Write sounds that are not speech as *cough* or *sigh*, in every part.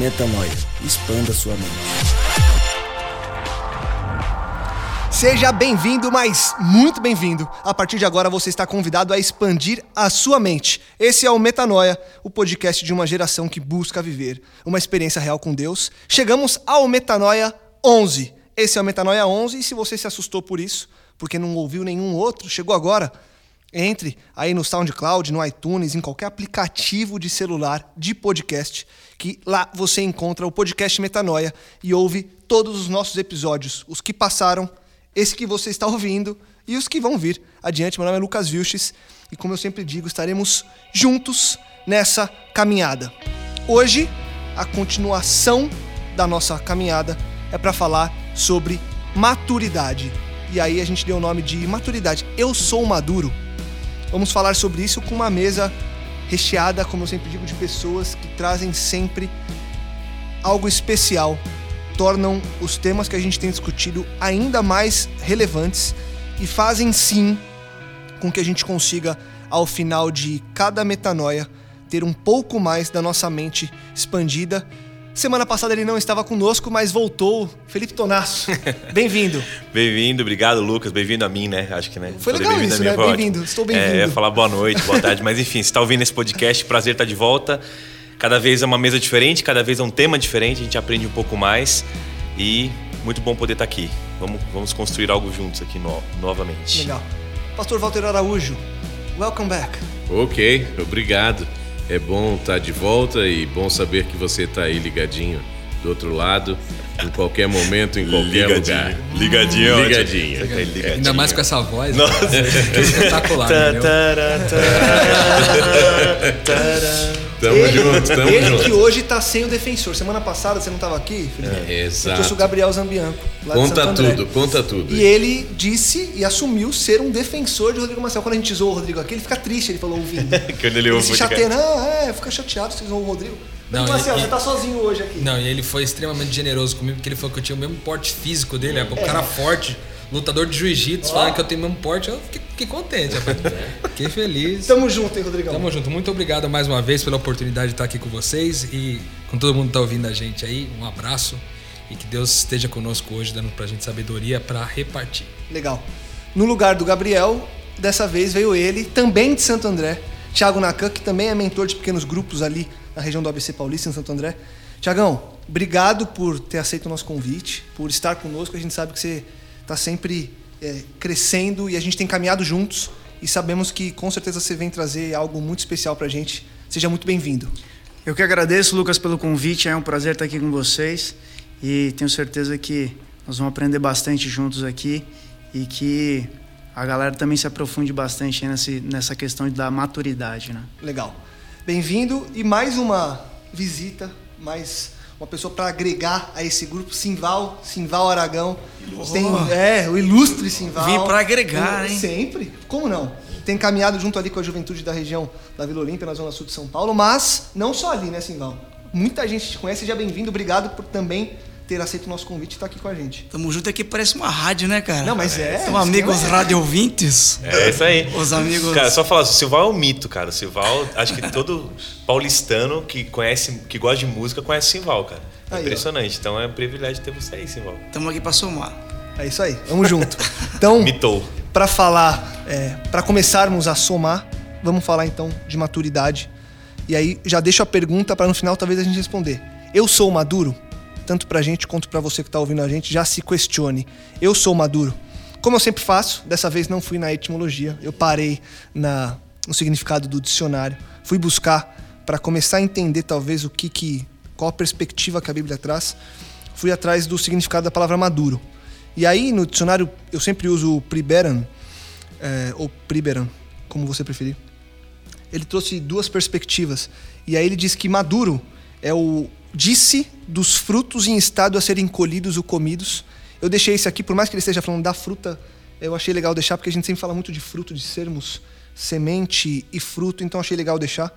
Metanoia. Expanda sua mente. Seja bem-vindo, mas muito bem-vindo. A partir de agora você está convidado a expandir a sua mente. Esse é o Metanoia, o podcast de uma geração que busca viver uma experiência real com Deus. Chegamos ao Metanoia 11. Esse é o Metanoia 11 e se você se assustou por isso, porque não ouviu nenhum outro, chegou agora, entre aí no SoundCloud, no iTunes, em qualquer aplicativo de celular de podcast, que lá você encontra o podcast Metanoia e ouve todos os nossos episódios, os que passaram, esse que você está ouvindo e os que vão vir adiante. Meu nome é Lucas Vilches e, como eu sempre digo, estaremos juntos nessa caminhada. Hoje, a continuação da nossa caminhada é para falar sobre maturidade. E aí a gente deu o nome de maturidade. Eu sou maduro. Vamos falar sobre isso com uma mesa recheada, como eu sempre digo, de pessoas que trazem sempre algo especial, tornam os temas que a gente tem discutido ainda mais relevantes e fazem sim com que a gente consiga, ao final de cada metanoia, ter um pouco mais da nossa mente expandida Semana passada ele não estava conosco, mas voltou. Felipe Tonasso, *laughs* bem-vindo. bem-vindo, obrigado, Lucas. Bem-vindo a mim, né? Acho que, né? Foi legal isso, né? Bem-vindo, estou bem-vindo. É, falar boa noite, boa tarde, mas enfim, você está ouvindo esse podcast, prazer estar de volta. Cada vez é uma mesa diferente, cada vez é um tema diferente, a gente aprende um pouco mais e muito bom poder estar aqui. Vamos, vamos construir algo juntos aqui no, novamente. Legal. Pastor Walter Araújo, welcome back. Ok, obrigado. É bom estar tá de volta e bom saber que você está aí ligadinho do outro lado, em qualquer momento, em qualquer ligadinho. lugar. Ligadinho. Ligadinho. ligadinho. Ainda mais com essa voz. Né? Nossa. Que é espetacular. Tamo ele, junto, tamo ele junto. que hoje tá sem o defensor. Semana passada você não estava aqui, Felipe? É, exato. Eu trouxe o Gabriel Zambianco. conta tudo, conta tudo. E ele disse e assumiu ser um defensor de Rodrigo Marcel. Quando a gente zoou o Rodrigo aqui, ele fica triste, ele falou ouvindo. *laughs* Quando ele, ele se chateia, não, é, fica chateado se zoou o Rodrigo. Não, Marcel, e, você tá sozinho hoje aqui. Não, e ele foi extremamente generoso comigo, porque ele falou que eu tinha o mesmo porte físico dele, é. o cara forte lutador de jiu-jitsu, falando que eu tenho o mesmo porte, eu fiquei, fiquei contente, rapaz. *laughs* Fiquei feliz. Tamo junto, hein, Rodrigão? Tamo junto. Muito obrigado mais uma vez pela oportunidade de estar aqui com vocês e com todo mundo que tá ouvindo a gente aí. Um abraço e que Deus esteja conosco hoje, dando pra gente sabedoria para repartir. Legal. No lugar do Gabriel, dessa vez veio ele, também de Santo André, Thiago Nakan, que também é mentor de pequenos grupos ali na região do ABC Paulista, em Santo André. Tiagão, obrigado por ter aceito o nosso convite, por estar conosco. A gente sabe que você está sempre é, crescendo e a gente tem caminhado juntos e sabemos que com certeza você vem trazer algo muito especial para a gente. Seja muito bem-vindo. Eu que agradeço, Lucas, pelo convite. É um prazer estar aqui com vocês e tenho certeza que nós vamos aprender bastante juntos aqui e que a galera também se aprofunde bastante nessa, nessa questão da maturidade. Né? Legal. Bem-vindo e mais uma visita, mais uma pessoa para agregar a esse grupo, Simval, Simval Aragão. Oh. Tem, é, o ilustre Simval. Vim para agregar, hein? Sempre. Como não? Tem caminhado junto ali com a juventude da região da Vila Olímpia, na zona sul de São Paulo, mas não só ali, né, Simval? Muita gente te conhece, seja bem-vindo. Obrigado por também ter aceito o nosso convite e estar tá aqui com a gente. Tamo junto aqui, parece uma rádio, né, cara? Não, mas é. São amigos é. rádio ouvintes. É isso aí. Os amigos. Cara, só falar, o Silval é um mito, cara. O Silval, acho que todo paulistano que conhece, que gosta de música, conhece o Silval, cara. É aí, impressionante. Ó. Então é um privilégio ter você aí, Silval. Tamo aqui pra somar. É isso aí, vamos junto. *laughs* Então, Mitou. Para falar, é, para começarmos a somar, vamos falar então de maturidade. E aí já deixo a pergunta para no final talvez a gente responder. Eu sou maduro? Tanto pra gente quanto pra você que tá ouvindo a gente, já se questione. Eu sou maduro. Como eu sempre faço, dessa vez não fui na etimologia, eu parei na, no significado do dicionário, fui buscar para começar a entender talvez o que, que qual a perspectiva que a Bíblia traz. Fui atrás do significado da palavra maduro. E aí no dicionário eu sempre uso o priberan é, ou priberan, como você preferir. Ele trouxe duas perspectivas. E aí ele diz que maduro é o disse dos frutos em estado a serem colhidos ou comidos. Eu deixei esse aqui, por mais que ele esteja falando da fruta, eu achei legal deixar, porque a gente sempre fala muito de fruto, de sermos semente e fruto, então achei legal deixar.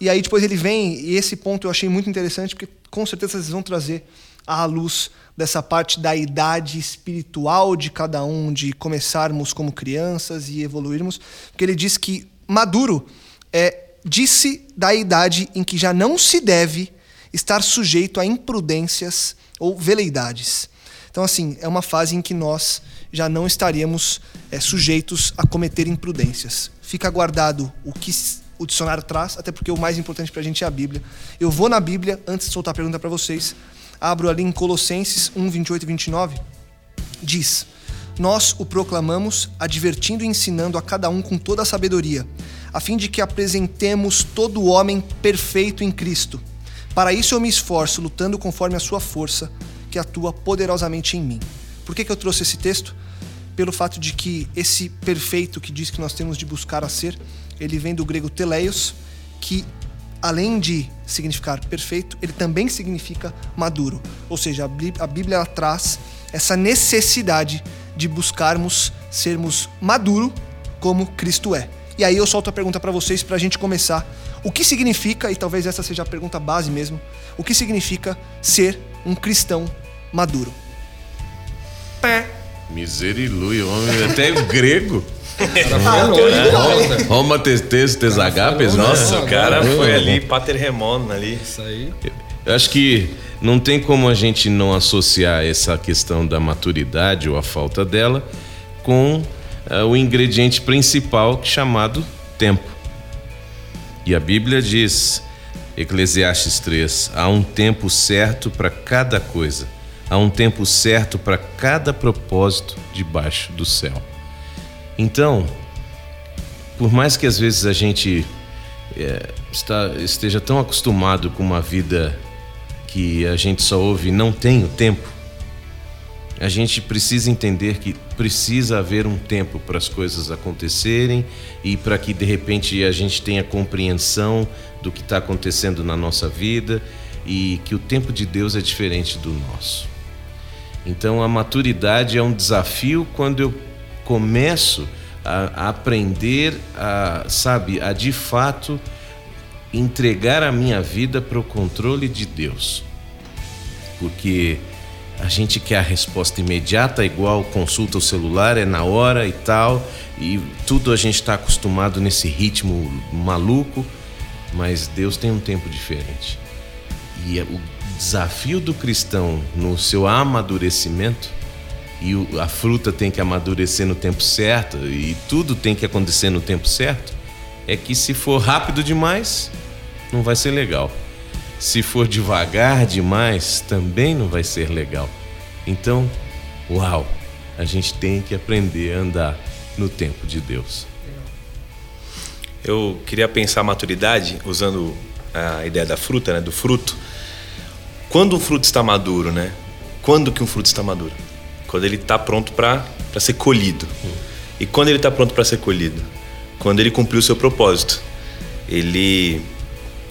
E aí depois ele vem, e esse ponto eu achei muito interessante, porque com certeza vocês vão trazer à luz dessa parte da idade espiritual de cada um, de começarmos como crianças e evoluirmos, porque ele diz que maduro é disse da idade em que já não se deve estar sujeito a imprudências ou veleidades. Então, assim, é uma fase em que nós já não estaríamos é, sujeitos a cometer imprudências. Fica guardado o que o dicionário traz, até porque o mais importante para a gente é a Bíblia. Eu vou na Bíblia, antes de soltar a pergunta para vocês, abro ali em Colossenses 1, 28 e 29, diz: Nós o proclamamos, advertindo e ensinando a cada um com toda a sabedoria, a fim de que apresentemos todo o homem perfeito em Cristo. Para isso eu me esforço, lutando conforme a sua força, que atua poderosamente em mim. Por que, que eu trouxe esse texto? Pelo fato de que esse perfeito que diz que nós temos de buscar a ser, ele vem do grego teleios, que além de significar perfeito, ele também significa maduro. Ou seja, a Bíblia traz essa necessidade de buscarmos sermos maduro como Cristo é. E aí eu solto a pergunta para vocês para a gente começar. O que significa, e talvez essa seja a pergunta base mesmo, o que significa ser um cristão maduro? Pé. Miserilui, homem, até grego. Ah, Roma testes, tesagapes, Nossa, nossa. o cara foi ali, Pater Remon ali. Isso aí. Eu acho que não tem como a gente não associar essa questão da maturidade ou a falta dela com uh, o ingrediente principal chamado tempo. E a Bíblia diz, Eclesiastes 3, há um tempo certo para cada coisa, há um tempo certo para cada propósito debaixo do céu. Então, por mais que às vezes a gente é, está, esteja tão acostumado com uma vida que a gente só ouve não tenho tempo, a gente precisa entender que precisa haver um tempo para as coisas acontecerem e para que de repente a gente tenha compreensão do que está acontecendo na nossa vida e que o tempo de Deus é diferente do nosso. Então a maturidade é um desafio quando eu começo a, aprender a, sabe, a de fato entregar a minha vida para o controle de Deus. Porque a gente quer a resposta imediata, igual consulta o celular, é na hora e tal, e tudo a gente está acostumado nesse ritmo maluco, mas Deus tem um tempo diferente. E o desafio do cristão no seu amadurecimento, e a fruta tem que amadurecer no tempo certo, e tudo tem que acontecer no tempo certo, é que se for rápido demais, não vai ser legal. Se for devagar demais, também não vai ser legal. Então, uau, a gente tem que aprender a andar no tempo de Deus. Eu queria pensar a maturidade usando a ideia da fruta, né, do fruto. Quando um fruto está maduro, né? Quando que um fruto está maduro? Quando ele está pronto para ser colhido. E quando ele está pronto para ser colhido? Quando ele cumpriu o seu propósito. Ele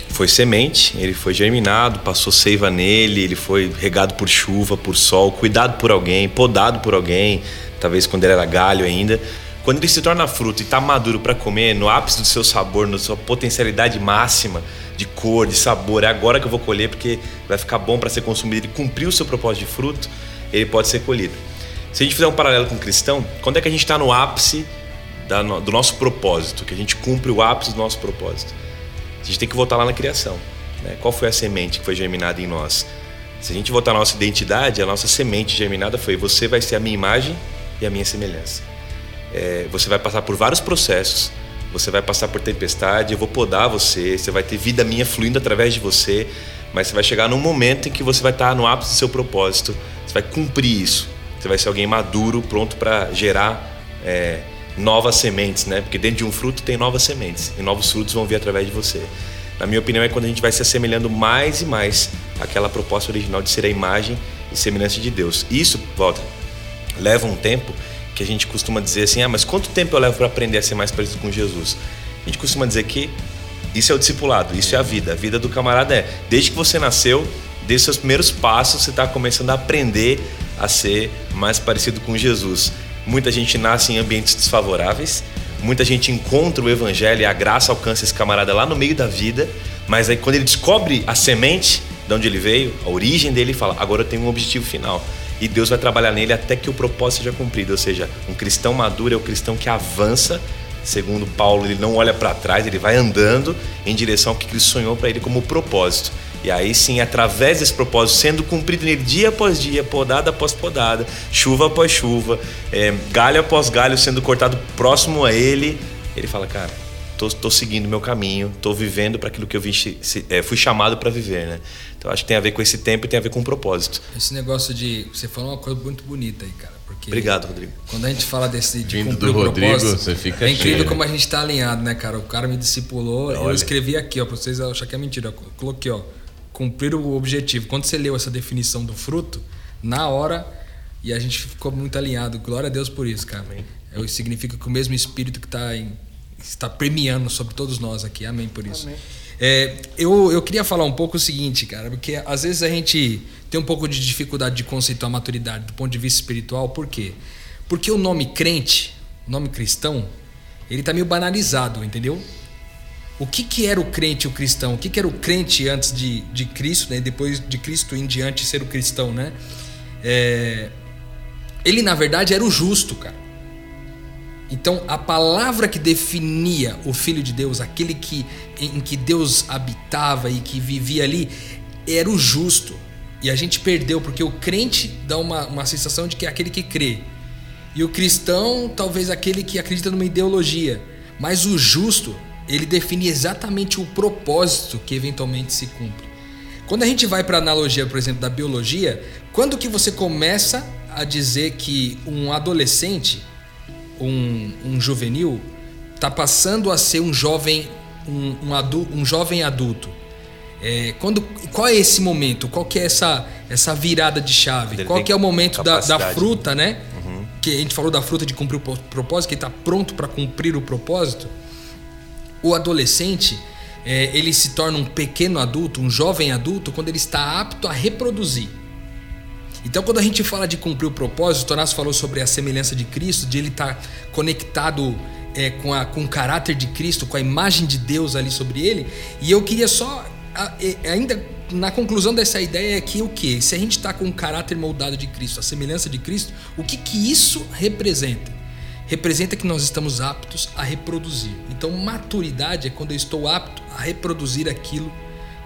foi semente, ele foi germinado, passou seiva nele, ele foi regado por chuva, por sol, cuidado por alguém, podado por alguém, talvez quando ele era galho ainda. Quando ele se torna fruto e está maduro para comer, no ápice do seu sabor, na sua potencialidade máxima de cor, de sabor, é agora que eu vou colher porque vai ficar bom para ser consumido. Ele cumpriu o seu propósito de fruto, ele pode ser colhido. Se a gente fizer um paralelo com o cristão, quando é que a gente está no ápice do nosso propósito, que a gente cumpre o ápice do nosso propósito? A gente tem que voltar lá na criação. Né? Qual foi a semente que foi germinada em nós? Se a gente voltar na nossa identidade, a nossa semente germinada foi: você vai ser a minha imagem e a minha semelhança. É, você vai passar por vários processos, você vai passar por tempestade, eu vou podar você, você vai ter vida minha fluindo através de você, mas você vai chegar num momento em que você vai estar no ápice do seu propósito, você vai cumprir isso. Você vai ser alguém maduro, pronto para gerar é, novas sementes, né? Porque dentro de um fruto tem novas sementes e novos frutos vão vir através de você. Na minha opinião, é quando a gente vai se assemelhando mais e mais àquela proposta original de ser a imagem e semelhança de Deus. Isso, Walter, leva um tempo que a gente costuma dizer assim: ah, mas quanto tempo eu levo para aprender a ser mais parecido com Jesus? A gente costuma dizer que isso é o discipulado, isso é a vida. A vida do camarada é, desde que você nasceu, desde seus primeiros passos, você está começando a aprender a ser mais parecido com Jesus. Muita gente nasce em ambientes desfavoráveis, muita gente encontra o evangelho e a graça alcança esse camarada lá no meio da vida, mas aí quando ele descobre a semente de onde ele veio, a origem dele, ele fala: agora eu tenho um objetivo final. E Deus vai trabalhar nele até que o propósito seja cumprido. Ou seja, um cristão maduro é o cristão que avança Segundo Paulo, ele não olha para trás, ele vai andando em direção ao que Cristo sonhou para ele como propósito. E aí sim, através desse propósito sendo cumprido nele dia após dia, podada após podada, chuva após chuva, é, galho após galho sendo cortado próximo a ele, ele fala, cara, tô, tô seguindo meu caminho, tô vivendo para aquilo que eu vim, é, fui chamado para viver, né? Então acho que tem a ver com esse tempo e tem a ver com o propósito. Esse negócio de você falou uma coisa muito bonita aí, cara. Porque Obrigado, Rodrigo. Quando a gente fala desse de Vindo cumprir do o Rodrigo, propósito, você fica é incrível cheio. como a gente está alinhado, né, cara? O cara me discipulou, eu Olha. escrevi aqui, ó, para vocês acharem que é mentira. Eu coloquei, ó, cumprir o objetivo. Quando você leu essa definição do fruto, na hora, e a gente ficou muito alinhado. Glória a Deus por isso, cara. É, significa que o mesmo Espírito que está em, está premiando sobre todos nós aqui. Amém por isso. É, eu, eu queria falar um pouco o seguinte, cara, porque às vezes a gente tem um pouco de dificuldade de conceituar maturidade do ponto de vista espiritual, por quê? Porque o nome crente, o nome cristão, ele tá meio banalizado, entendeu? O que, que era o crente e o cristão? O que, que era o crente antes de, de Cristo, né? depois de Cristo em diante ser o cristão, né? É, Ele, na verdade, era o justo, cara. Então, a palavra que definia o Filho de Deus, aquele que, em que Deus habitava e que vivia ali, era o justo. E a gente perdeu, porque o crente dá uma, uma sensação de que é aquele que crê. E o cristão, talvez aquele que acredita numa ideologia. Mas o justo, ele define exatamente o propósito que eventualmente se cumpre. Quando a gente vai para a analogia, por exemplo, da biologia, quando que você começa a dizer que um adolescente, um, um juvenil, está passando a ser um jovem, um, um, adu, um jovem adulto? É, quando, qual é esse momento? Qual que é essa, essa virada de chave? Ele Qual que é o momento da, da fruta, né? Que a gente falou da fruta de cumprir o pro- propósito, que está pronto para cumprir o propósito. O adolescente, é, ele se torna um pequeno adulto, um jovem adulto, quando ele está apto a reproduzir. Então, quando a gente fala de cumprir o propósito, Tonás falou sobre a semelhança de Cristo, de ele estar conectado é, com, a, com o caráter de Cristo, com a imagem de Deus ali sobre ele. E eu queria só, ainda na conclusão dessa ideia, é que o que? Se a gente está com o caráter moldado de Cristo, a semelhança de Cristo, o que, que isso representa? Representa que nós estamos aptos a reproduzir. Então, maturidade é quando eu estou apto a reproduzir aquilo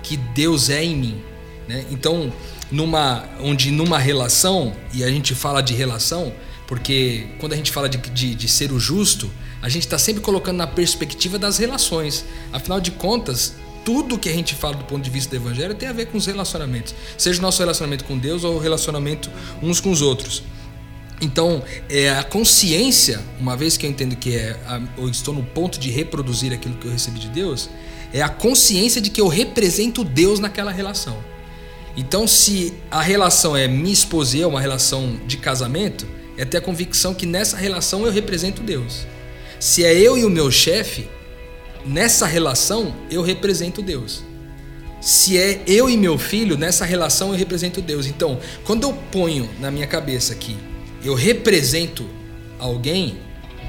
que Deus é em mim. Né? Então, numa, onde numa relação, e a gente fala de relação, porque quando a gente fala de, de, de ser o justo, a gente está sempre colocando na perspectiva das relações. Afinal de contas, tudo que a gente fala do ponto de vista do evangelho tem a ver com os relacionamentos, seja o nosso relacionamento com Deus ou o relacionamento uns com os outros. Então, é, a consciência, uma vez que eu entendo que é, eu estou no ponto de reproduzir aquilo que eu recebi de Deus, é a consciência de que eu represento Deus naquela relação. Então, se a relação é minha esposa e eu, uma relação de casamento, é ter a convicção que nessa relação eu represento Deus. Se é eu e o meu chefe, nessa relação eu represento Deus. Se é eu e meu filho, nessa relação eu represento Deus. Então, quando eu ponho na minha cabeça que eu represento alguém,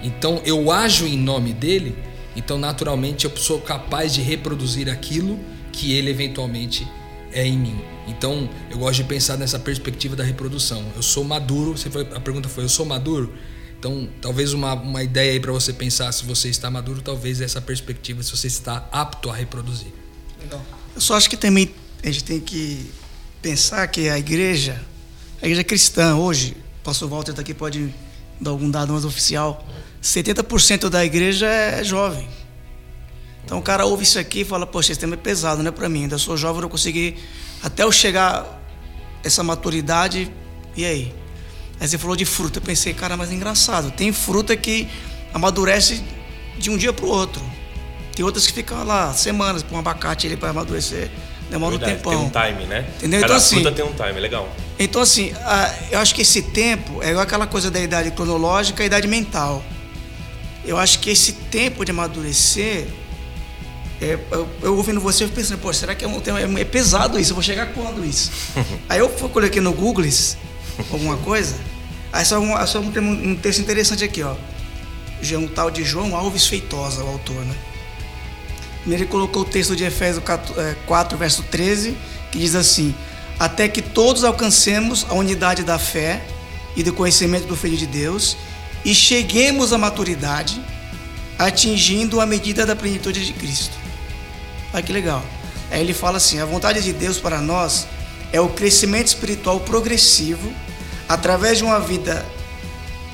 então eu ajo em nome dele, então naturalmente eu sou capaz de reproduzir aquilo que ele eventualmente é em mim. Então, eu gosto de pensar nessa perspectiva da reprodução. Eu sou maduro, você foi, a pergunta foi: eu sou maduro? Então, talvez uma, uma ideia aí para você pensar se você está maduro, talvez essa perspectiva, se você está apto a reproduzir. Eu só acho que também a gente tem que pensar que a igreja, a igreja cristã hoje, o pastor Walter tá aqui pode dar algum dado mais oficial, 70% da igreja é jovem. Então o cara ouve isso aqui e fala, poxa, esse tema é pesado, não é para mim, ainda sou jovem, não consegui Até eu chegar essa maturidade, e aí? Aí você falou de fruta, eu pensei, cara, mas é engraçado. Tem fruta que amadurece de um dia para o outro. Tem outras que ficam lá semanas para um abacate ele para amadurecer. Demora Verdade, um tempão. Tem um time, né? Entendeu? Cada Então, assim, fruta tem um time, legal. Então, assim, a- eu acho que esse tempo é igual aquela coisa da idade cronológica e idade mental. Eu acho que esse tempo de amadurecer. é, eu, eu ouvindo você, eu pensando, pô, será que é, um, tema- é pesado isso? Eu vou chegar quando isso? *laughs* Aí eu coloquei no Google alguma coisa. Aí só, um, só um, um texto interessante aqui, ó. Um tal de João Alves Feitosa, o autor, né? Ele colocou o texto de Efésios 4, eh, 4, verso 13, que diz assim: Até que todos alcancemos a unidade da fé e do conhecimento do Filho de Deus e cheguemos à maturidade, atingindo a medida da plenitude de Cristo. Olha que legal. Aí ele fala assim: a vontade de Deus para nós é o crescimento espiritual progressivo através de uma vida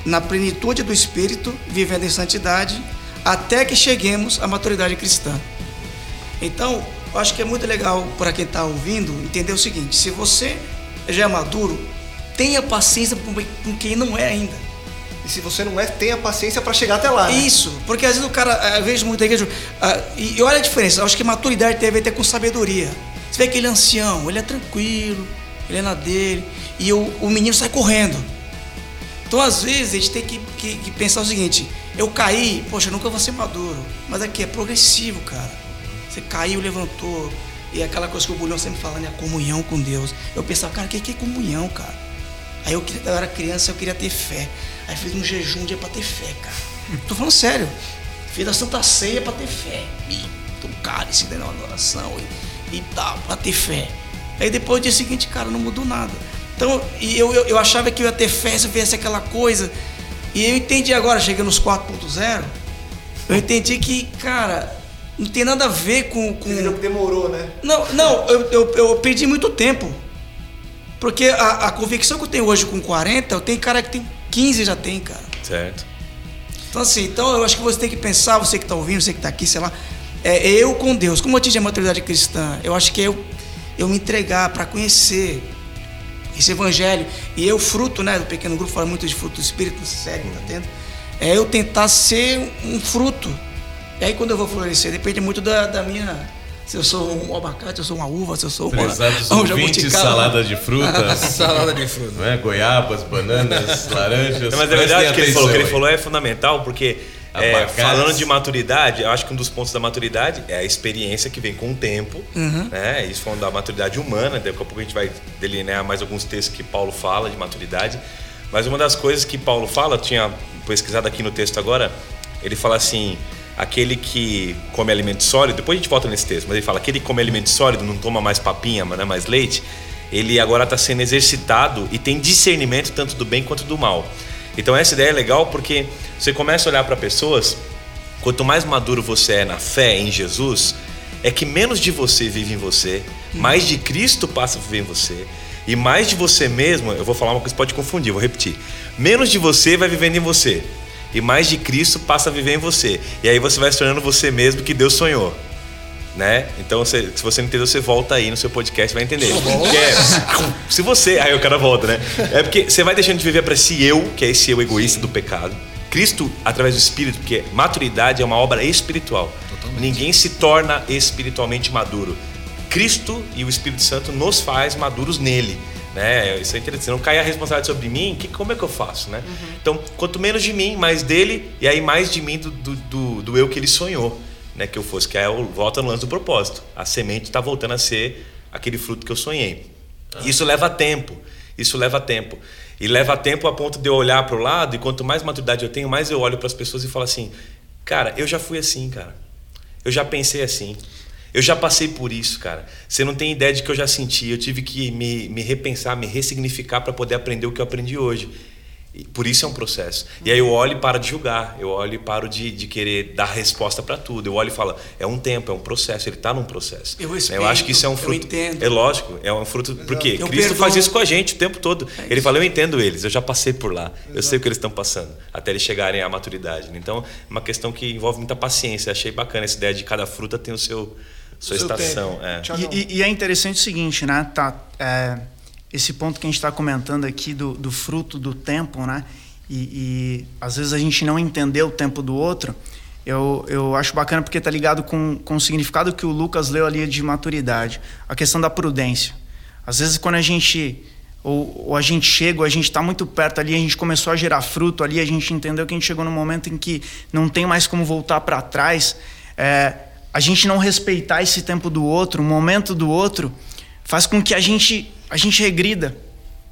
na plenitude do Espírito, vivendo em santidade, até que cheguemos à maturidade cristã. Então, eu acho que é muito legal para quem está ouvindo entender o seguinte: se você já é maduro, tenha paciência com quem não é ainda. E se você não é, tenha paciência para chegar até lá. né? Isso, porque às vezes o cara, eh, eu vejo muita igreja, ah, e, e olha a diferença, eu acho que maturidade tem a ver até com sabedoria. Você vê aquele ancião, ele é tranquilo, ele é na dele, e o, o menino sai correndo. Então às vezes a gente tem que, que- que pensar o seguinte, eu caí, poxa, eu nunca vou ser maduro, mas aqui é progressivo, cara. Você caiu, levantou, e é aquela coisa que o Bulhão sempre fala, né, a comunhão com Deus. Eu pensava, cara, o que que é comunhão, cara? Aí eu, eu era criança, eu queria ter fé. Aí fiz um jejum um dia pra ter fé, cara. Tô falando sério. Fiz a Santa Ceia pra ter fé. E um cálice dando uma oração e, e tal, pra ter fé. Aí depois, no dia seguinte, cara, não mudou nada. Então, e eu, eu, eu achava que eu ia ter fé se eu viesse aquela coisa. E eu entendi agora, chegando nos 4.0, eu entendi que, cara, não tem nada a ver com. com... Demorou, né? Não, não, eu, eu, eu perdi muito tempo. Porque a, a convicção que eu tenho hoje com 40, eu tenho cara que tem 15 já tem, cara. Certo. Então assim, então eu acho que você tem que pensar, você que está ouvindo, você que está aqui, sei lá, é eu com Deus. Como eu atingir a maturidade cristã? Eu acho que é eu, eu me entregar para conhecer esse evangelho. E eu, fruto, né, do pequeno grupo, fala muito de fruto do Espírito, sério, tá tendo? É eu tentar ser um fruto. E aí quando eu vou florescer, depende muito da, da minha... Se eu sou um abacate, se eu sou uma uva, se eu sou uma, Prezados *laughs* um ouvintes, jabuticaba. salada de frutas, *laughs* Salada de fruta. não é? goiabas, bananas, *laughs* laranjas. Não, mas é verdade que ele falou, o que ele falou é fundamental, porque é, Abacates. falando de maturidade, eu acho que um dos pontos da maturidade é a experiência que vem com o tempo, né? Isso falando da maturidade humana, daqui a pouco a gente vai delinear mais alguns textos que Paulo fala de maturidade. Mas uma das coisas que Paulo fala, eu tinha pesquisado aqui no texto agora, ele fala assim: aquele que come alimento sólido, depois a gente volta nesse texto, mas ele fala: aquele que come alimento sólido, não toma mais papinha, não é mais leite, ele agora está sendo exercitado e tem discernimento tanto do bem quanto do mal. Então essa ideia é legal porque você começa a olhar para pessoas, quanto mais maduro você é na fé em Jesus, é que menos de você vive em você, mais de Cristo passa a viver em você. E mais de você mesmo, eu vou falar uma coisa que pode confundir, vou repetir. Menos de você vai vivendo em você. E mais de Cristo passa a viver em você. E aí você vai se tornando você mesmo que Deus sonhou. Né? Então, você- se você não entendeu, você volta aí no seu podcast e vai entender. Porque é- se você. Aí o cara volta, né? É porque você vai deixando de viver para esse eu, que é esse eu egoísta do pecado. Cristo, através do Espírito, porque maturidade é uma obra espiritual. Ninguém se torna espiritualmente maduro. Cristo e o Espírito Santo nos faz maduros nele. Né? Isso é interessante. Não cai a responsabilidade sobre mim, que, como é que eu faço? Né? Então, quanto menos de mim, mais dele, e aí mais de mim do, do, do- do eu que ele sonhou né, que eu fosse, que é o volta no lance do propósito. A semente está voltando a ser aquele fruto que eu sonhei. Isso leva tempo. Isso leva tempo. E leva tempo a ponto de eu olhar para o lado e quanto mais maturidade eu tenho, mais eu olho para as pessoas e falo assim: "Cara, eu já fui assim, cara. Eu já pensei assim. Eu já passei por isso, cara. Você não tem ideia de que eu já senti. Eu tive que me, me repensar, me ressignificar para poder aprender o que eu aprendi hoje. E por isso é um processo. E aí eu olho e paro de julgar. Eu olho e paro de, de querer dar resposta para tudo. Eu olho e falo, é um tempo, é um processo. Ele está num processo. Eu eu respeito, acho que isso é um eu fruto. entendo. É lógico, é um fruto. Porque Eu Cristo perdoo. faz isso com a gente o tempo todo. Ele fala, eu entendo eles, eu já passei por lá. Eu sei o que eles estão passando. Até eles chegarem à maturidade. Então, é uma questão que envolve muita paciência. Achei bacana essa ideia de cada fruta tem o seu, Sua Seu estação, é. E, e- e é interessante o seguinte, né? Tá, é, esse ponto que a gente está comentando aqui do, do fruto do tempo, né? E, e às vezes a gente não entendeu o tempo do outro. Eu, eu acho bacana porque tá ligado com, com o significado que o Lucas leu ali de maturidade. A questão da prudência. Às vezes quando a gente ou, ou a gente chega, ou a gente está muito perto ali, a gente começou a gerar fruto ali, a gente entendeu que a gente chegou num momento em que não tem mais como voltar para trás. É, a gente não respeitar esse tempo do outro, o momento do outro, faz com que a gente a gente regrida,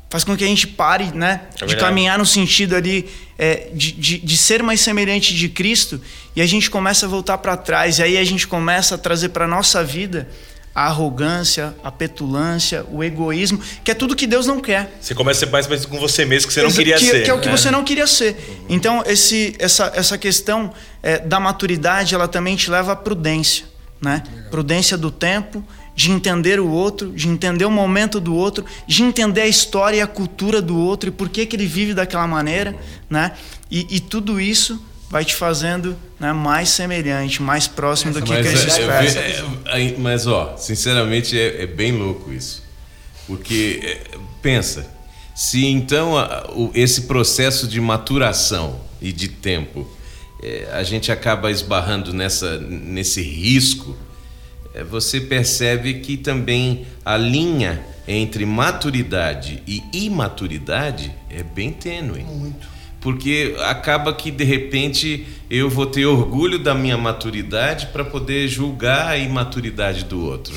faz com que a gente pare, né, de verdade. caminhar no sentido ali é, de, de, de ser mais semelhante de Cristo e a gente começa a voltar para trás e aí a gente começa a trazer para nossa vida a arrogância, a petulância, o egoísmo, que é tudo que Deus não quer. Você começa a ser mais parecido com você mesmo, que você não Exa- queria que, ser. Que é o que né? você não queria ser. Então, esse, essa, essa questão é, da maturidade, ela também te leva à prudência. Né? Prudência do tempo, de entender o outro, de entender o momento do outro, de entender a história e a cultura do outro e por que, que ele vive daquela maneira. Né? E, e tudo isso vai te fazendo né, mais semelhante, mais próximo do que Mas, Cristo é- espera. é- é- mas, ó, sinceramente é, é bem louco isso. Porque, é, pensa, se então a- o- esse processo de maturação e de tempo é, a gente acaba esbarrando nessa, nesse risco, você percebe que também a linha entre maturidade e imaturidade é bem tênue. Muito. Porque acaba que de repente eu vou ter orgulho da minha maturidade para poder julgar a imaturidade do outro.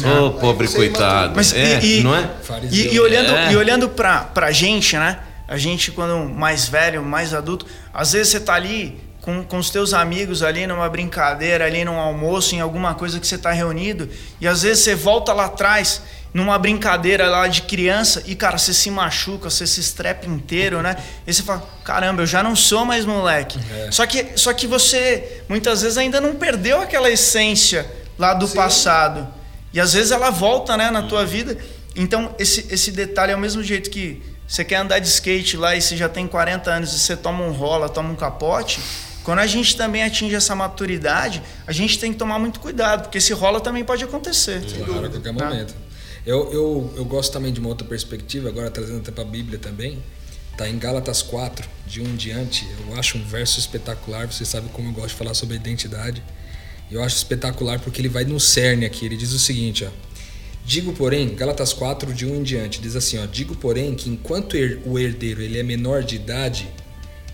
Né? Ô, pobre você é coitado. Mas é, e, não é? E, e olhando, É. e olhando pra, pra gente, né? A gente, quando mais velho, mais adulto, às vezes você tá ali com, com os teus amigos ali numa brincadeira, ali num almoço, em alguma coisa que você tá reunido, e às vezes você volta lá atrás, numa brincadeira lá de criança, e cara, você se machuca, você se estrepa inteiro, né? E você fala, caramba, eu já não sou mais moleque. Só, que, só que você, muitas vezes, ainda não perdeu aquela essência lá do passado. E às vezes ela volta, né, na tua vida. Então, esse, esse detalhe é o mesmo jeito que você quer andar de skate lá e você já tem 40 anos e você toma um rola, toma um capote. Quando a gente também atinge essa maturidade, a gente tem que tomar muito cuidado, porque esse rola também pode acontecer. Claro, a qualquer momento. Eu, eu, eu gosto também de uma outra perspectiva, agora trazendo até para a Bíblia também. Tá em Gálatas 4, de um em diante. Eu acho um verso espetacular. Você sabe como eu gosto de falar sobre identidade. Eu acho espetacular porque ele vai no cerne aqui. Ele diz o seguinte, ó. Digo, porém, Gálatas 4, de um em diante, diz assim, ó. Digo, porém, que enquanto o herdeiro ele é menor de idade,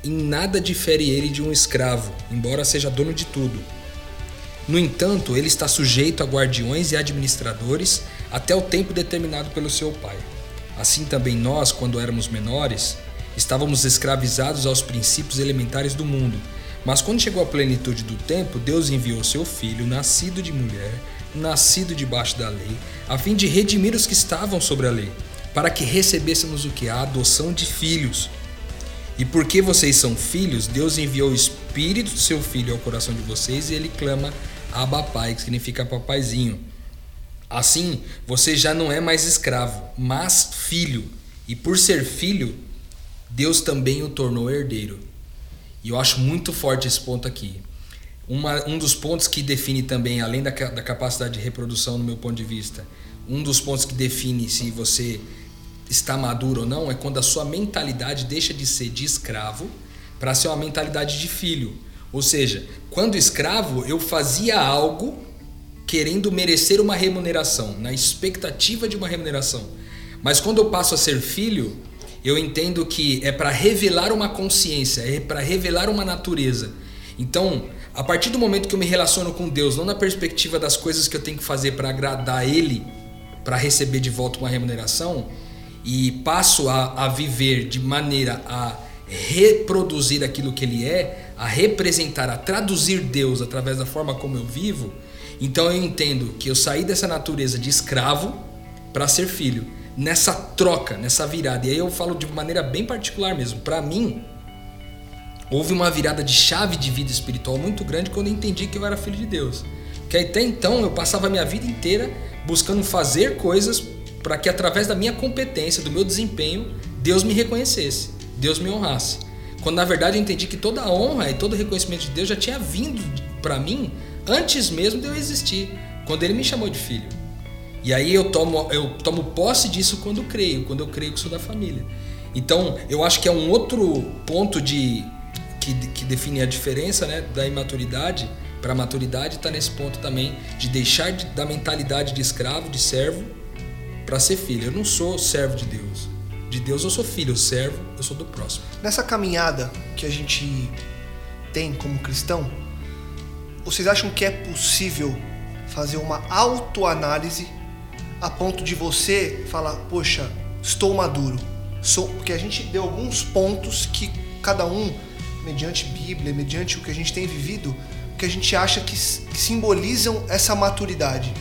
em nada difere ele de um escravo, embora seja dono de tudo. No entanto, ele está sujeito a guardiões e administradores até o tempo determinado pelo seu pai. Assim também nós, quando éramos menores, estávamos escravizados aos princípios elementares do mundo. Mas quando chegou a plenitude do tempo, Deus enviou seu filho, nascido de mulher, nascido debaixo da lei, a fim de redimir os que estavam sobre a lei, para que recebêssemos o que? A adoção de filhos. E porque vocês são filhos, Deus enviou o Espírito do seu Filho ao coração de vocês e ele clama Abba Pai, que significa papaizinho. Assim, você já não é mais escravo, mas filho. E por ser filho, Deus também o tornou herdeiro. E eu acho muito forte esse ponto aqui. Uma- um dos pontos que define também, além da, da capacidade de reprodução, no meu ponto de vista, um dos pontos que define se você está maduro ou não é quando a sua mentalidade deixa de ser de escravo para ser uma mentalidade de filho. Ou seja, quando escravo, eu fazia algo querendo merecer uma remuneração, na expectativa de uma remuneração. Mas quando eu passo a ser filho, eu entendo que é para revelar uma consciência, é para revelar uma natureza. Então, a partir do momento que eu me relaciono com Deus, não na perspectiva das coisas que eu tenho que fazer para agradar Ele, para receber de volta uma remuneração, e passo a, a viver de maneira a reproduzir aquilo que Ele é, a representar, a traduzir Deus através da forma como eu vivo, então eu entendo que eu saí dessa natureza de escravo para ser filho. Nessa troca, nessa virada. E aí eu falo de maneira bem particular mesmo. Para mim, houve uma virada de chave de vida espiritual muito grande quando eu entendi que eu era filho de Deus. Que até então eu passava a minha vida inteira buscando fazer coisas para que através da minha competência, do meu desempenho, Deus me reconhecesse, Deus me honrasse. Quando na verdade eu entendi que toda a honra e todo o reconhecimento de Deus já tinha vindo para mim antes mesmo de eu existir. quando ele me chamou de filho. E aí eu tomo, eu tomo posse disso quando creio, quando eu creio que sou da família. Então, eu acho que é um outro ponto de que, que define a diferença né, da imaturidade para a maturidade está nesse ponto também de deixar de, da mentalidade de escravo, de servo, para ser filho. Eu não sou servo de Deus. De Deus eu sou filho, eu servo, eu sou do próximo. Nessa caminhada que a gente tem como cristão, vocês acham que é possível fazer uma autoanálise a ponto de você falar, poxa, estou maduro? Sou, porque a gente deu alguns pontos que cada um, mediante Bíblia, mediante o que a gente tem vivido, que a gente acha que, simbolizam essa maturidade.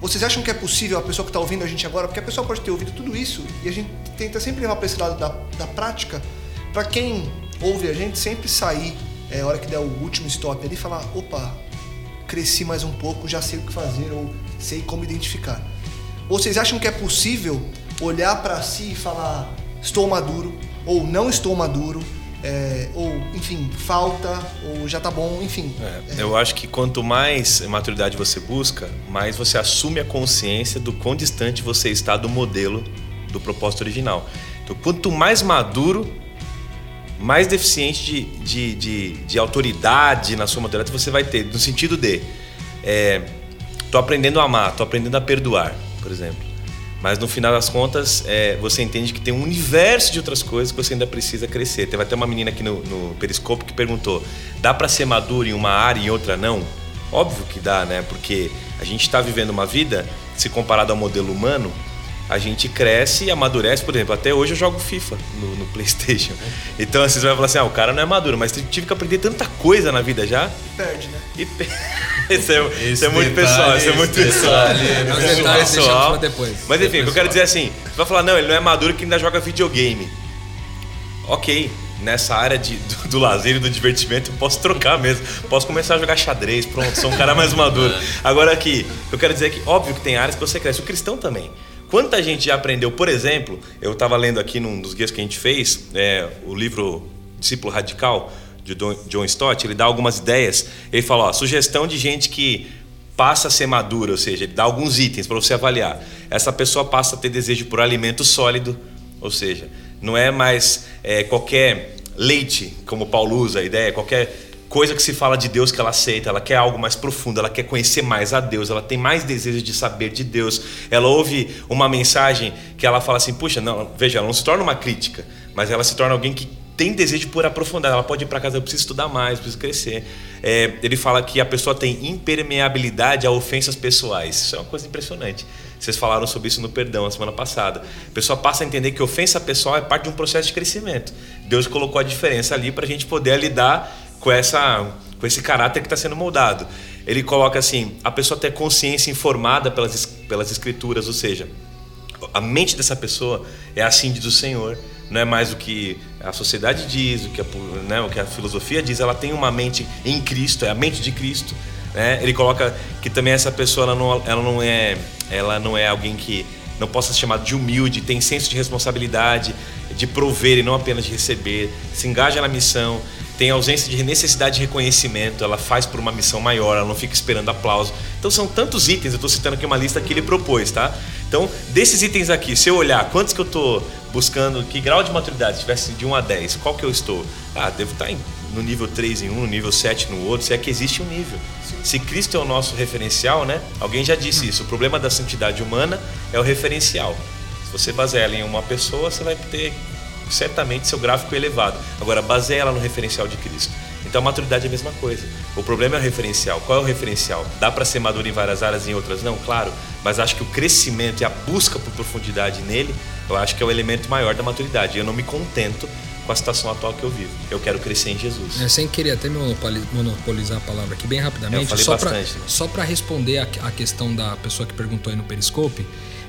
Vocês acham que é possível a pessoa que está ouvindo a gente agora, porque a pessoa pode ter ouvido tudo isso e a gente tenta sempre levar para esse lado da, da prática, para quem ouve a gente sempre sair, é hora que der o último stop ali, falar: opa, cresci mais um pouco, já sei o que fazer ou sei como identificar. Vocês acham que é possível olhar para si e falar: estou maduro ou não estou maduro? É, ou enfim, falta, ou já tá bom, enfim. É, eu acho que quanto mais maturidade você busca, mais você assume a consciência do quão distante você está do modelo do propósito original. Então, quanto mais maduro, mais deficiente de, de, de, de autoridade na sua maturidade você vai ter, no sentido de é, tô aprendendo a amar, tô aprendendo a perdoar, por exemplo. Mas no final das contas, é, você entende que tem um universo de outras coisas que você ainda precisa crescer. Teve até uma menina aqui no, no que perguntou: dá para ser maduro em uma área e em outra não? Óbvio que dá, né? Porque a gente está vivendo uma vida, se comparado ao modelo humano, a gente cresce e amadurece. Por exemplo, até hoje eu jogo FIFA no, no *laughs* PlayStation. Então assim, você vai falar assim: ah, o cara não é maduro, mas tive que aprender tanta coisa na vida já. E perde, né? E perde. *laughs* Isso é, isso é muito pessoal, isso é muito pessoal. Os detalhes deixamos pra depois. Mas enfim, eu quero dizer assim: você vai falar, não, ele não é maduro que ainda joga videogame. Ok, nessa área de, do, do, lazer e do divertimento eu posso trocar mesmo. Posso começar a jogar xadrez, pronto, sou um cara mais maduro. Agora aqui, eu quero dizer que, óbvio que tem áreas que você cresce. O cristão também. Quanta gente já aprendeu, por exemplo, eu estava lendo aqui num dos guias que a gente fez, é, o livro Discípulo Radical, de John Stott, ele dá algumas ideias. Ele fala: ó, sugestão de gente que passa a ser madura, ou seja, ele dá alguns itens para você avaliar. Essa pessoa passa a ter desejo por alimento sólido, ou seja, não é mais é, qualquer leite, como Paulo usa a ideia, qualquer coisa que se fala de Deus que ela aceita, ela quer algo mais profundo, ela quer conhecer mais a Deus, ela tem mais desejo de saber de Deus. Ela ouve uma mensagem que ela fala assim: puxa, não, veja, ela não se torna uma crítica, mas ela se torna alguém que tem desejo por aprofundar. Ela pode ir para casa, eu preciso estudar mais, preciso crescer. É, ele fala que a pessoa tem impermeabilidade a ofensas pessoais. Isso é uma coisa impressionante. Vocês falaram sobre isso no perdão a semana passada. A pessoa passa a entender que ofensa pessoal é parte de um processo de crescimento. Deus colocou a diferença ali para a gente poder lidar com essa com esse caráter que está sendo moldado. Ele coloca assim: a pessoa ter consciência informada pelas, pelas escrituras, ou seja, a mente dessa pessoa é assim diz o Senhor não é mais o que a sociedade diz, o que a, né, o que a filosofia diz, ela tem uma mente em Cristo, é a mente de Cristo. Né? Ele coloca que também essa pessoa ela não, ela não, é, ela não é alguém que não possa ser chamado de humilde, tem senso de responsabilidade, de prover e não apenas de receber, se engaja na missão, tem ausência de necessidade de reconhecimento, ela faz por uma missão maior, ela não fica esperando aplauso. Então são tantos itens, eu estou citando aqui uma lista que ele propôs, tá? Então, desses itens aqui, se eu olhar quantos que eu estou buscando, que grau de maturidade, se tivesse de 1 a 10, qual que eu estou? Ah, devo estar em, no nível 3 em um, no nível 7 no outro, se é que existe um nível. Se Cristo é o nosso referencial, né? Alguém já disse isso, o problema da santidade humana é o referencial. Se você baseia ela em uma pessoa, você vai ter certamente seu gráfico elevado. Agora, baseia ela no referencial de Cristo. Então, a maturidade é a mesma coisa. O problema é o referencial. Qual é o referencial? Dá para ser maduro em várias áreas e em outras não? Claro. Mas acho que o crescimento e a busca por profundidade nele, eu acho que é o elemento maior da maturidade. Eu não me contento com a situação atual que eu vivo. Eu quero crescer em Jesus. É, sem querer até monopolizar a palavra aqui bem rapidamente, é, só para só para responder a, a, questão da pessoa que perguntou aí no Periscope,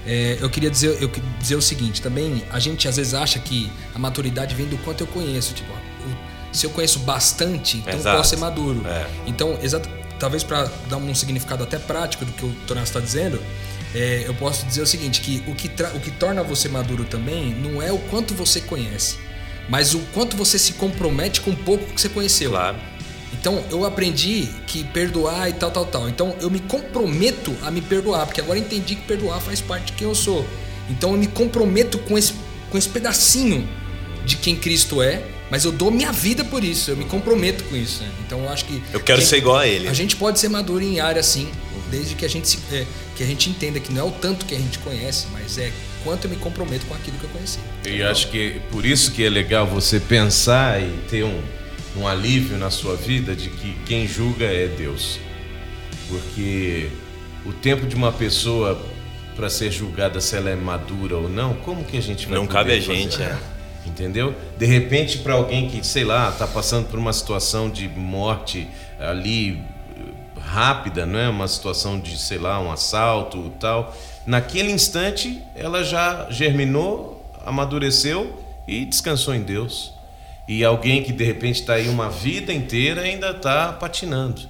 é, eu queria dizer, eu queria dizer o seguinte, também a gente às vezes acha que a maturidade vem do quanto eu conheço, tipo, se eu conheço bastante, então Exato. eu posso ser maduro. É. Então, exato, talvez para dar um significado até prático do que o Tornas está dizendo, é, eu posso dizer o seguinte, que o que, o que torna você maduro também não é o quanto você conhece, mas o quanto você se compromete com o pouco que você conheceu. Claro. Então eu aprendi que perdoar e tal, tal, tal. Então eu me comprometo a me perdoar, porque agora entendi que perdoar faz parte de quem eu sou. Então eu me comprometo com esse, com esse pedacinho de quem Cristo é, mas eu dou minha vida por isso, eu me comprometo com isso. Né? Então eu acho que. Eu quero ser igual a ele. A gente pode ser maduro em área sim, desde que a gente, se, é, que a gente entenda que não é o tanto que a gente conhece, mas é quanto eu me comprometo com aquilo que eu conheci. E acho que por isso que é legal você pensar e ter um, um alívio na sua vida de que quem julga é Deus. Porque o tempo de uma pessoa para ser julgada se ela é madura ou não, como que a gente vai Não poder cabe a fazer? gente, é. Entendeu? De repente, para alguém que, sei lá, está passando por uma situação de morte ali rápida, não é? Uma situação de, sei lá, um assalto tal. Naquele instante, ela já germinou, amadureceu e descansou em Deus. E alguém que de repente está aí uma vida inteira ainda está patinando.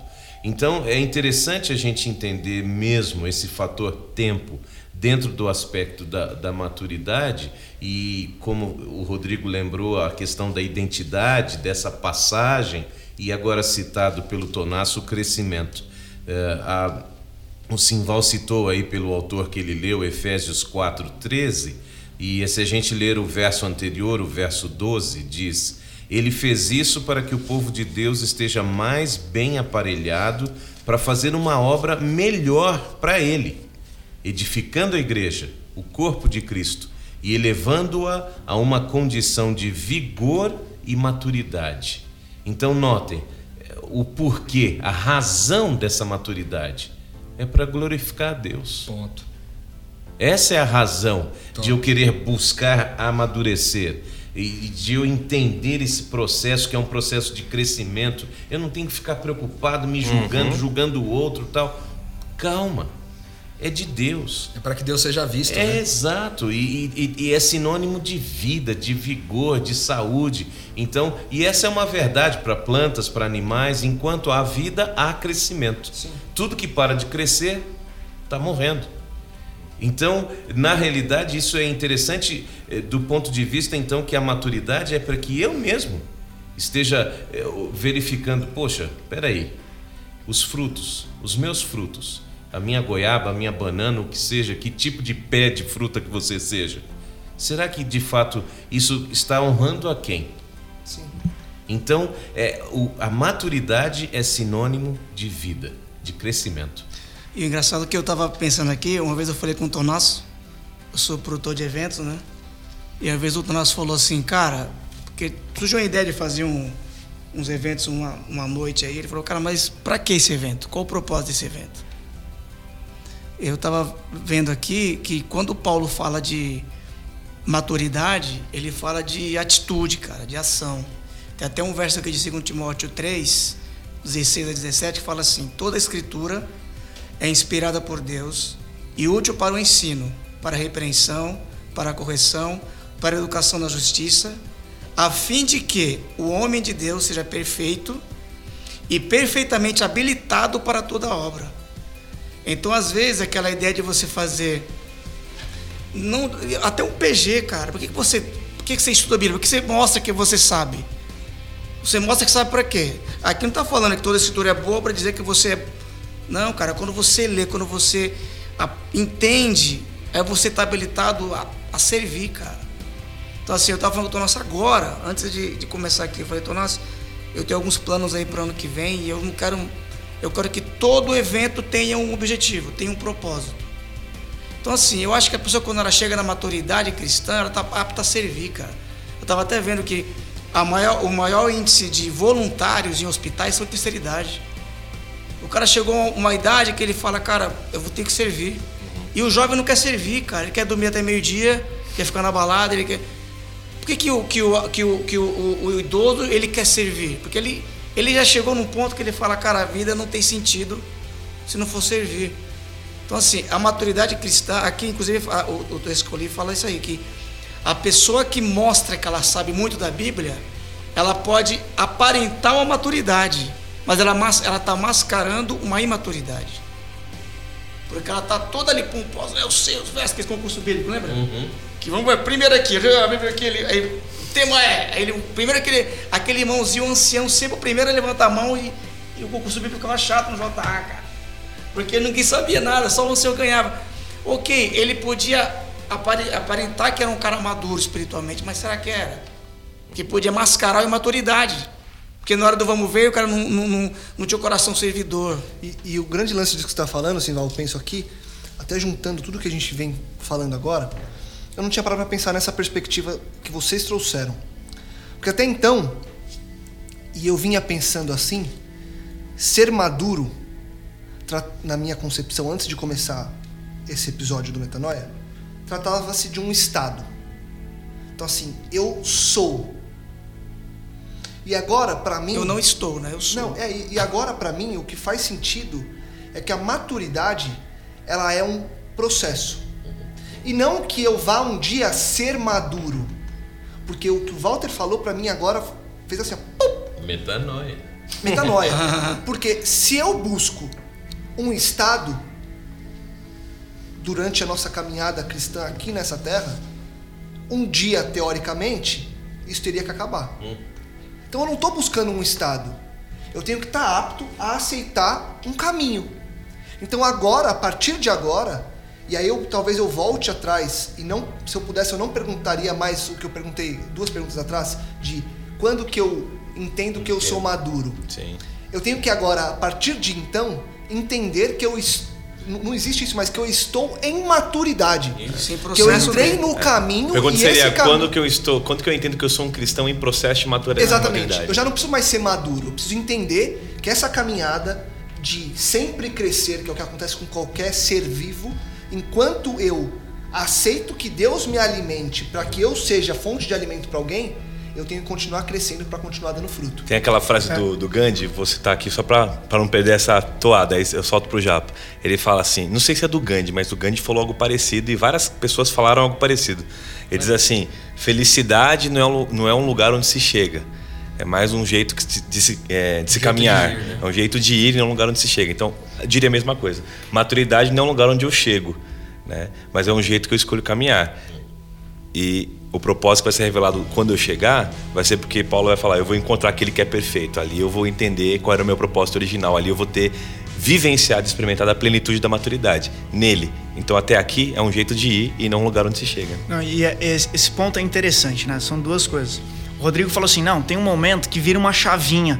Então é interessante a gente entender mesmo esse fator tempo dentro do aspecto da, da maturidade e como o Rodrigo lembrou a questão da identidade dessa passagem e agora citado pelo Tonasso o crescimento. É, a, o Simval citou aí pelo autor que ele leu Efésios 4:13 e se a gente ler o verso anterior, o verso 12 diz: ele fez isso para que o povo de Deus esteja mais bem aparelhado para fazer uma obra melhor para ele, edificando a igreja, o corpo de Cristo, e elevando-a a uma condição de vigor e maturidade. Então, notem o porquê, a razão dessa maturidade é para glorificar a Deus. Ponto. Essa é a razão de eu querer buscar amadurecer e de eu entender esse processo que é um processo de crescimento. Eu não tenho que ficar preocupado me julgando, julgando o outro, tal. Calma. É de Deus. É para que Deus seja visto, É né? exato, e, e- e é sinônimo de vida, de vigor, de saúde. Então, e essa é uma verdade para plantas, para animais, enquanto há vida, há crescimento. Tudo que para de crescer está morrendo. Então, na realidade, isso é interessante eh, do ponto de vista então que a maturidade é para que eu mesmo esteja eh, verificando, poxa, peraí, os frutos, os meus frutos, a minha goiaba, a minha banana, o que seja, que tipo de pé de fruta que você seja, será que de fato isso está honrando a quem? Sim. Então, é, o- a maturidade é sinônimo de vida, de crescimento. E o engraçado é que eu tava pensando aqui, uma vez eu falei com o Tonasso, eu sou produtor de eventos, né? E às vezes o Tonasso falou assim, cara, porque surgiu uma ideia de fazer um- uns eventos uma, uma noite aí. Ele falou, cara, mas pra que esse evento? Qual o propósito desse evento? Eu tava vendo aqui que quando Paulo fala de maturidade, ele fala de atitude, cara, de ação. Tem até um verso aqui de 2 Timóteo 3, 16 a 17, que fala assim: toda escritura é inspirada por Deus e útil para o ensino, para a repreensão, para a correção, para a educação na justiça, a fim de que o homem de Deus seja perfeito e perfeitamente habilitado para toda obra. Então, às vezes, aquela ideia de você fazer não, até um PG, cara. Por que, você, por que, você estuda a Bíblia? Por que você mostra que você sabe? Você mostra que sabe para quê? Aqui não está falando que toda escritura é boa para dizer que você é. Não, cara, quando você lê, quando você entende, é você estar habilitado a, a servir, cara. Então, assim, eu estava falando com o Tonas agora, antes de, de começar aqui. Eu falei, Tonas, eu tenho alguns planos aí para o ano que vem e eu não quero. Eu quero que todo evento tenha um objetivo, tenha um propósito. Então, assim, eu acho que a pessoa, quando ela chega na maturidade cristã, ela está apta a servir, cara. Eu estava até vendo que maior, o maior índice de voluntários em hospitais são terceira idade. O cara chegou a uma idade que ele fala, cara, eu vou ter que servir. E o jovem não quer servir, cara. Ele quer dormir até meio-dia, quer ficar na balada, ele quer. Por que, que, o, que, o, que, o, que o, o, o idoso ele quer servir? Porque ele, ele já chegou num ponto que ele fala, cara, a vida não tem sentido se não for servir. Então, assim, a maturidade cristã, aqui, inclusive, o, o escolhi fala isso aí, que a pessoa que mostra que ela sabe muito da Bíblia, ela pode aparentar uma maturidade, mas ela está mascarando uma imaturidade. Porque ela está toda ali pomposa, eu sei os versos, aquele concurso bíblico, lembra? Que vamos ver, primeiro aqui, aqui, ele- aí, tema é, ele, primeiro aquele, aquele irmãozinho ancião, sempre o primeiro a levantar a mão e E o concurso bíblico ficava chato no JA, cara. Porque ninguém sabia nada, só o senhor ganhava. Ok, ele podia aparentar que era um cara maduro espiritualmente, mas será que era? Que podia mascarar a imaturidade. Porque na hora do vamos ver, o cara não, não, não, não tinha o coração servidor. E, e, o grande lance disso que você está falando, assim, eu penso aqui, até juntando tudo que a gente vem falando agora, eu não tinha parado para pensar nessa perspectiva que vocês trouxeram. Porque até então, e eu vinha pensando assim, ser maduro, na minha concepção, antes de começar esse episódio do Metanoia, tratava-se de um estado. Então, assim, eu sou. E agora, para mim. Eu não estou, né? Eu sou. Não, é, e agora, para mim, o que faz sentido é que a maturidade ela é um processo. E não que eu vá um dia ser maduro. Porque o que o Walter falou para mim agora fez assim, ó, Metanoia. Metanoia. *laughs* Porque se eu busco um estado durante a nossa caminhada cristã aqui nessa terra, um dia, teoricamente, isso teria que acabar. Hum. Então eu não estou buscando um estado. Eu tenho que estar tá apto a aceitar um caminho. Então agora, a partir de agora, e aí eu talvez eu volte atrás e não, se eu pudesse, eu não perguntaria mais o que eu perguntei duas perguntas atrás de quando que eu entendo que eu sou maduro. Sim. Eu tenho que agora, a partir de então, entender que eu não existe isso, mas que eu estou em maturidade. Isso. Que eu entrei no é. caminho. A pergunta seria quando que eu estou, quando que eu entendo que eu sou um cristão em processo de maturidade? Exatamente. Eu já não preciso mais ser maduro. Eu preciso entender que essa caminhada de sempre crescer, que é o que acontece com qualquer ser vivo, enquanto eu aceito que Deus me alimente para que eu seja fonte de alimento para alguém, eu tenho que continuar crescendo para continuar dando fruto. Tem aquela frase é. do, do Gandhi, vou citar aqui só para não perder essa toada, aí eu solto pro Japa. Ele fala assim, não sei se é do Gandhi, mas o Gandhi falou algo parecido e várias pessoas falaram algo parecido. Ele é. diz assim, felicidade não é, não é um lugar onde se chega, é mais um jeito de, de se, é, de se caminhar. De ir, né? É um jeito de ir e não um lugar onde se chega. Então, eu diria a mesma coisa. Maturidade não é um lugar onde eu chego, né? mas é um jeito que eu escolho caminhar. E o propósito vai ser revelado quando eu chegar, vai ser porque Paulo vai falar: eu vou encontrar aquele que é perfeito. Ali eu vou entender qual era o meu propósito original. Ali eu vou ter vivenciado, experimentado a plenitude da maturidade nele. Então até aqui é um jeito de ir e não um lugar onde se chega. Não, e é, esse ponto é interessante, né? São duas coisas. O Rodrigo falou assim: não, tem um momento que vira uma chavinha,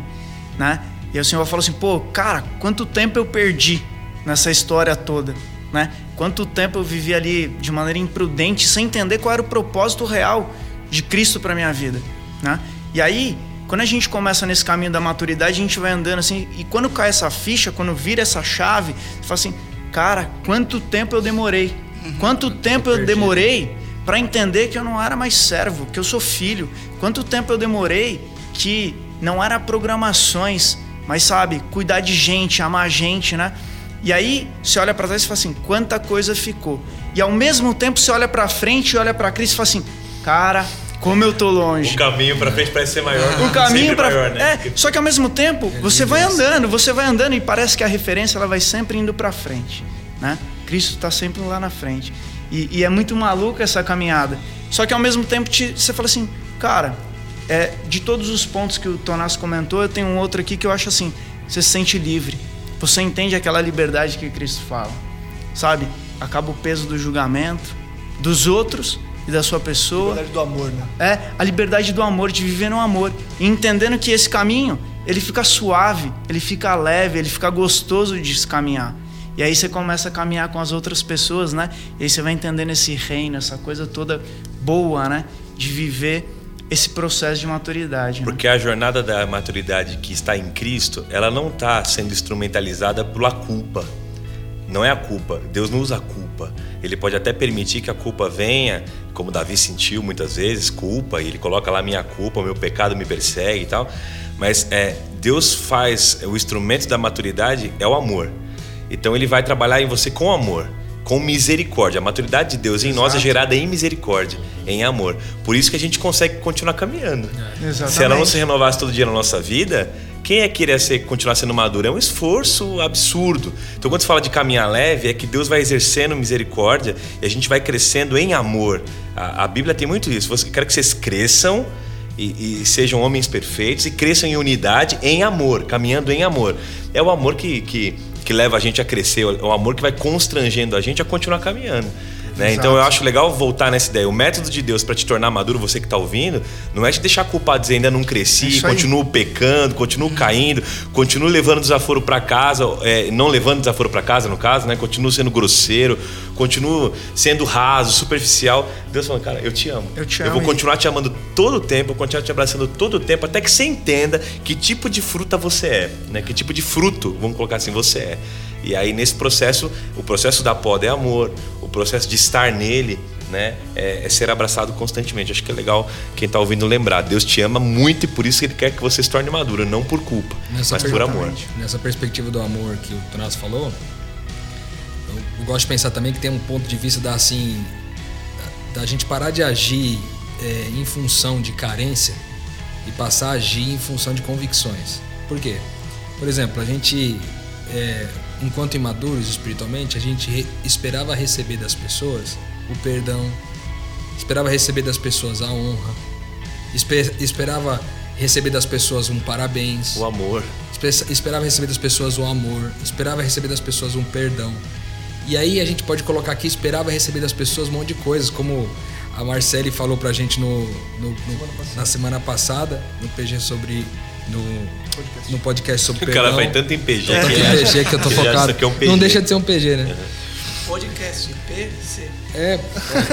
né? E o Senhor falou assim: pô, cara, quanto tempo eu perdi nessa história toda, né? Quanto tempo eu vivi ali de maneira imprudente, sem entender qual era o propósito real de Cristo para minha vida, né? E aí, quando a gente começa nesse caminho da maturidade, a gente vai andando assim, e quando cai essa ficha, quando vira essa chave, você fala assim: cara, quanto tempo eu demorei? Uhum. Quanto tempo eu demorei para entender que eu não era mais servo, que eu sou filho? Quanto tempo eu demorei que não era programações, mas sabe, cuidar de gente, amar gente, né? E aí você olha para trás e fala assim: quanta coisa ficou. E ao mesmo tempo você olha para frente e olha para Cristo e fala assim: cara, como eu tô longe. O caminho para frente parece ser maior. O caminho para né? é, só que ao mesmo tempo você vai andando, você vai andando e parece que a referência ela vai sempre indo para frente, né? Cristo está sempre lá na frente. E, e, é muito maluca essa caminhada. Só que ao mesmo tempo te, você fala assim, cara, é, de todos os pontos que o Tonás comentou, eu tenho um outro aqui que eu acho assim, você se sente livre você entende aquela liberdade que Cristo fala. Sabe? Acaba o peso do julgamento dos outros e da sua pessoa. A liberdade do amor, né? É, a liberdade do amor, de viver no amor. E entendendo que esse caminho, ele fica suave, ele fica leve, ele fica gostoso de se caminhar. E aí você começa a caminhar com as outras pessoas, né? E aí você vai entendendo esse reino, essa coisa toda boa, né? De viver esse processo de maturidade. Né? Porque né? a jornada da maturidade que está em Cristo, ela não está sendo instrumentalizada pela culpa. Não é a culpa. Deus não usa a culpa. Ele pode até permitir que a culpa venha, como Davi sentiu muitas vezes, culpa, e ele coloca lá minha culpa, meu pecado me persegue e tal. Mas é, Deus faz o instrumento da maturidade é o amor. Então ele vai trabalhar em você com amor com misericórdia. A maturidade de Deus em Exato. nós é gerada em misericórdia, em amor. Por isso que a gente consegue continuar caminhando. É. Se ela não se renovasse todo dia na nossa vida, quem é que iria ser, continuar sendo maduro? É um esforço absurdo. Então, quando se fala de caminhar leve, é que Deus vai exercendo misericórdia e a gente vai crescendo em amor. A, a Bíblia tem muito isso. Eu quero que vocês cresçam e, e, sejam homens perfeitos e cresçam em unidade, em amor, caminhando em amor. É o amor que, que, que leva a gente a crescer, é o amor que vai constrangendo a gente a continuar caminhando. Né? Então eu acho legal voltar nessa ideia. O método de Deus para te tornar maduro, você que está ouvindo, não é te deixar culpado dizer ainda não cresci, continuo pecando, continuo caindo, continuo levando desaforo para casa, é, não levando desaforo para casa, no caso, né? Continuo sendo grosseiro, continuo sendo raso, superficial. Deus falando, cara, eu te amo. Eu te amo. Eu vou continuar te amando todo o tempo, eu vou continuar te abraçando todo o tempo, até que você entenda que tipo de fruta você é, né? Que tipo de fruto, vamos colocar assim, você é. E aí nesse processo, o processo da poda é amor, o processo de estar nele, né, é, é ser abraçado constantemente. Acho que é legal quem está ouvindo lembrar. Deus te ama muito e por isso ele quer que você se torne maduro, não por culpa, Nessa mas por amor. Nessa perspectiva do amor que o Tonás falou, eu, eu, gosto de pensar também que tem um ponto de vista da assim da, da gente parar de agir é, em função de carência e passar a agir em função de convicções. Por quê? Por exemplo, a gente é, enquanto imaduros espiritualmente, a gente re esperava receber das pessoas o perdão, esperava receber das pessoas a honra, esper esperava receber das pessoas um parabéns, o amor, esper esperava receber das pessoas o amor, esperava receber das pessoas um perdão. E aí a gente pode colocar aqui, esperava receber das pessoas um monte de coisas, como a Marcele falou pra gente no, no, no na semana passada, no PG sobre no podcast, no podcast sobre o perdão. O cara vai tanto em PG. É, tanto em PG que eu tô *laughs* focado. É um PG. Não deixa de ser um PG, né? Podcast PC. É,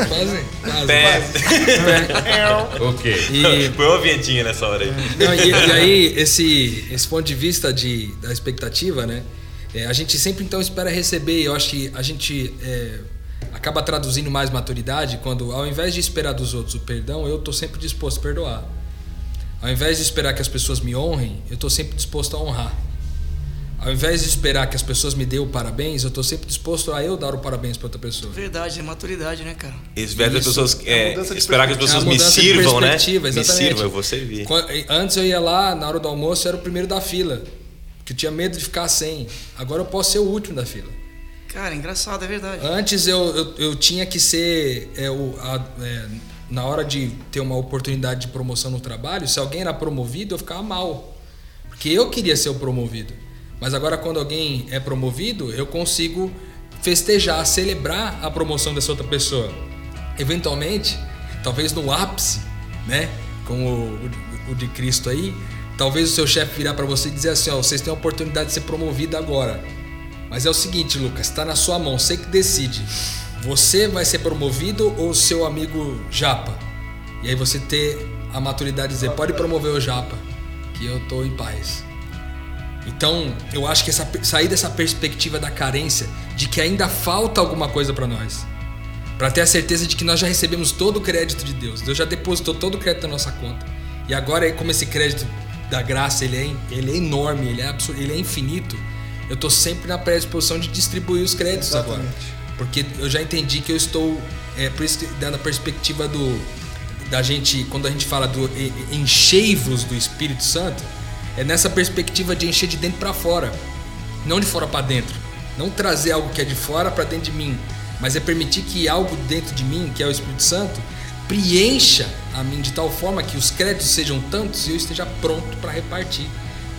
quase. quase, Pé. quase. *laughs* ok. E, Põe uma vinhetinha nessa hora aí. Não, e, e, aí, esse, esse ponto de vista de, da expectativa, né? É, a gente sempre então espera receber. Eu acho que a gente é, acaba traduzindo mais maturidade quando, ao invés de esperar dos outros o perdão, eu tô sempre disposto a perdoar. Ao invés de esperar que as pessoas me honrem, eu estou sempre disposto a honrar. Ao invés de esperar que as pessoas me dêem o parabéns, eu estou sempre disposto a eu dar o parabéns para outra pessoa. Verdade, é maturidade, né, cara? Esperar que as pessoas, é, esperar que as pessoas é me sirvam, né? Exatamente. Me sirvam, eu vou servir. Antes eu ia lá, na hora do almoço, eu era o primeiro da fila. Que eu tinha medo de ficar sem. Agora eu posso ser o último da fila. Cara, engraçado, é verdade. Antes eu, eu, eu tinha que ser é, o, a, é, na hora de ter uma oportunidade de promoção no trabalho, se alguém era promovido, eu ficava mal. Porque eu queria ser o promovido. Mas agora, quando alguém é promovido, eu consigo festejar, celebrar a promoção dessa outra pessoa. Eventualmente, talvez no ápice, né? Como o, o de Cristo aí, talvez o seu chefe virar para você e dizer assim: ó, vocês têm a oportunidade de ser promovido agora. Mas é o seguinte, Lucas, está na sua mão, você que decide. Você vai ser promovido ou seu amigo Japa? E aí você ter a maturidade de dizer, pode promover o Japa, que eu tô em paz. Então, eu acho que essa, sair dessa perspectiva da carência, de que ainda falta alguma coisa para nós, para ter a certeza de que nós já recebemos todo o crédito de Deus. Deus já depositou todo o crédito na nossa conta. E agora, como esse crédito da graça ele é, ele é enorme, ele é, absurdo, ele é infinito, eu estou sempre na predisposição de distribuir os créditos Exatamente. agora. Porque eu já entendi que eu estou. É, por isso que dando a perspectiva do. Da gente, quando a gente fala do enchei-vos do Espírito Santo, é nessa perspectiva de encher de dentro para fora, não de fora para dentro. Não trazer algo que é de fora para dentro de mim, mas é permitir que algo dentro de mim, que é o Espírito Santo, preencha a mim de tal forma que os créditos sejam tantos e eu esteja pronto para repartir.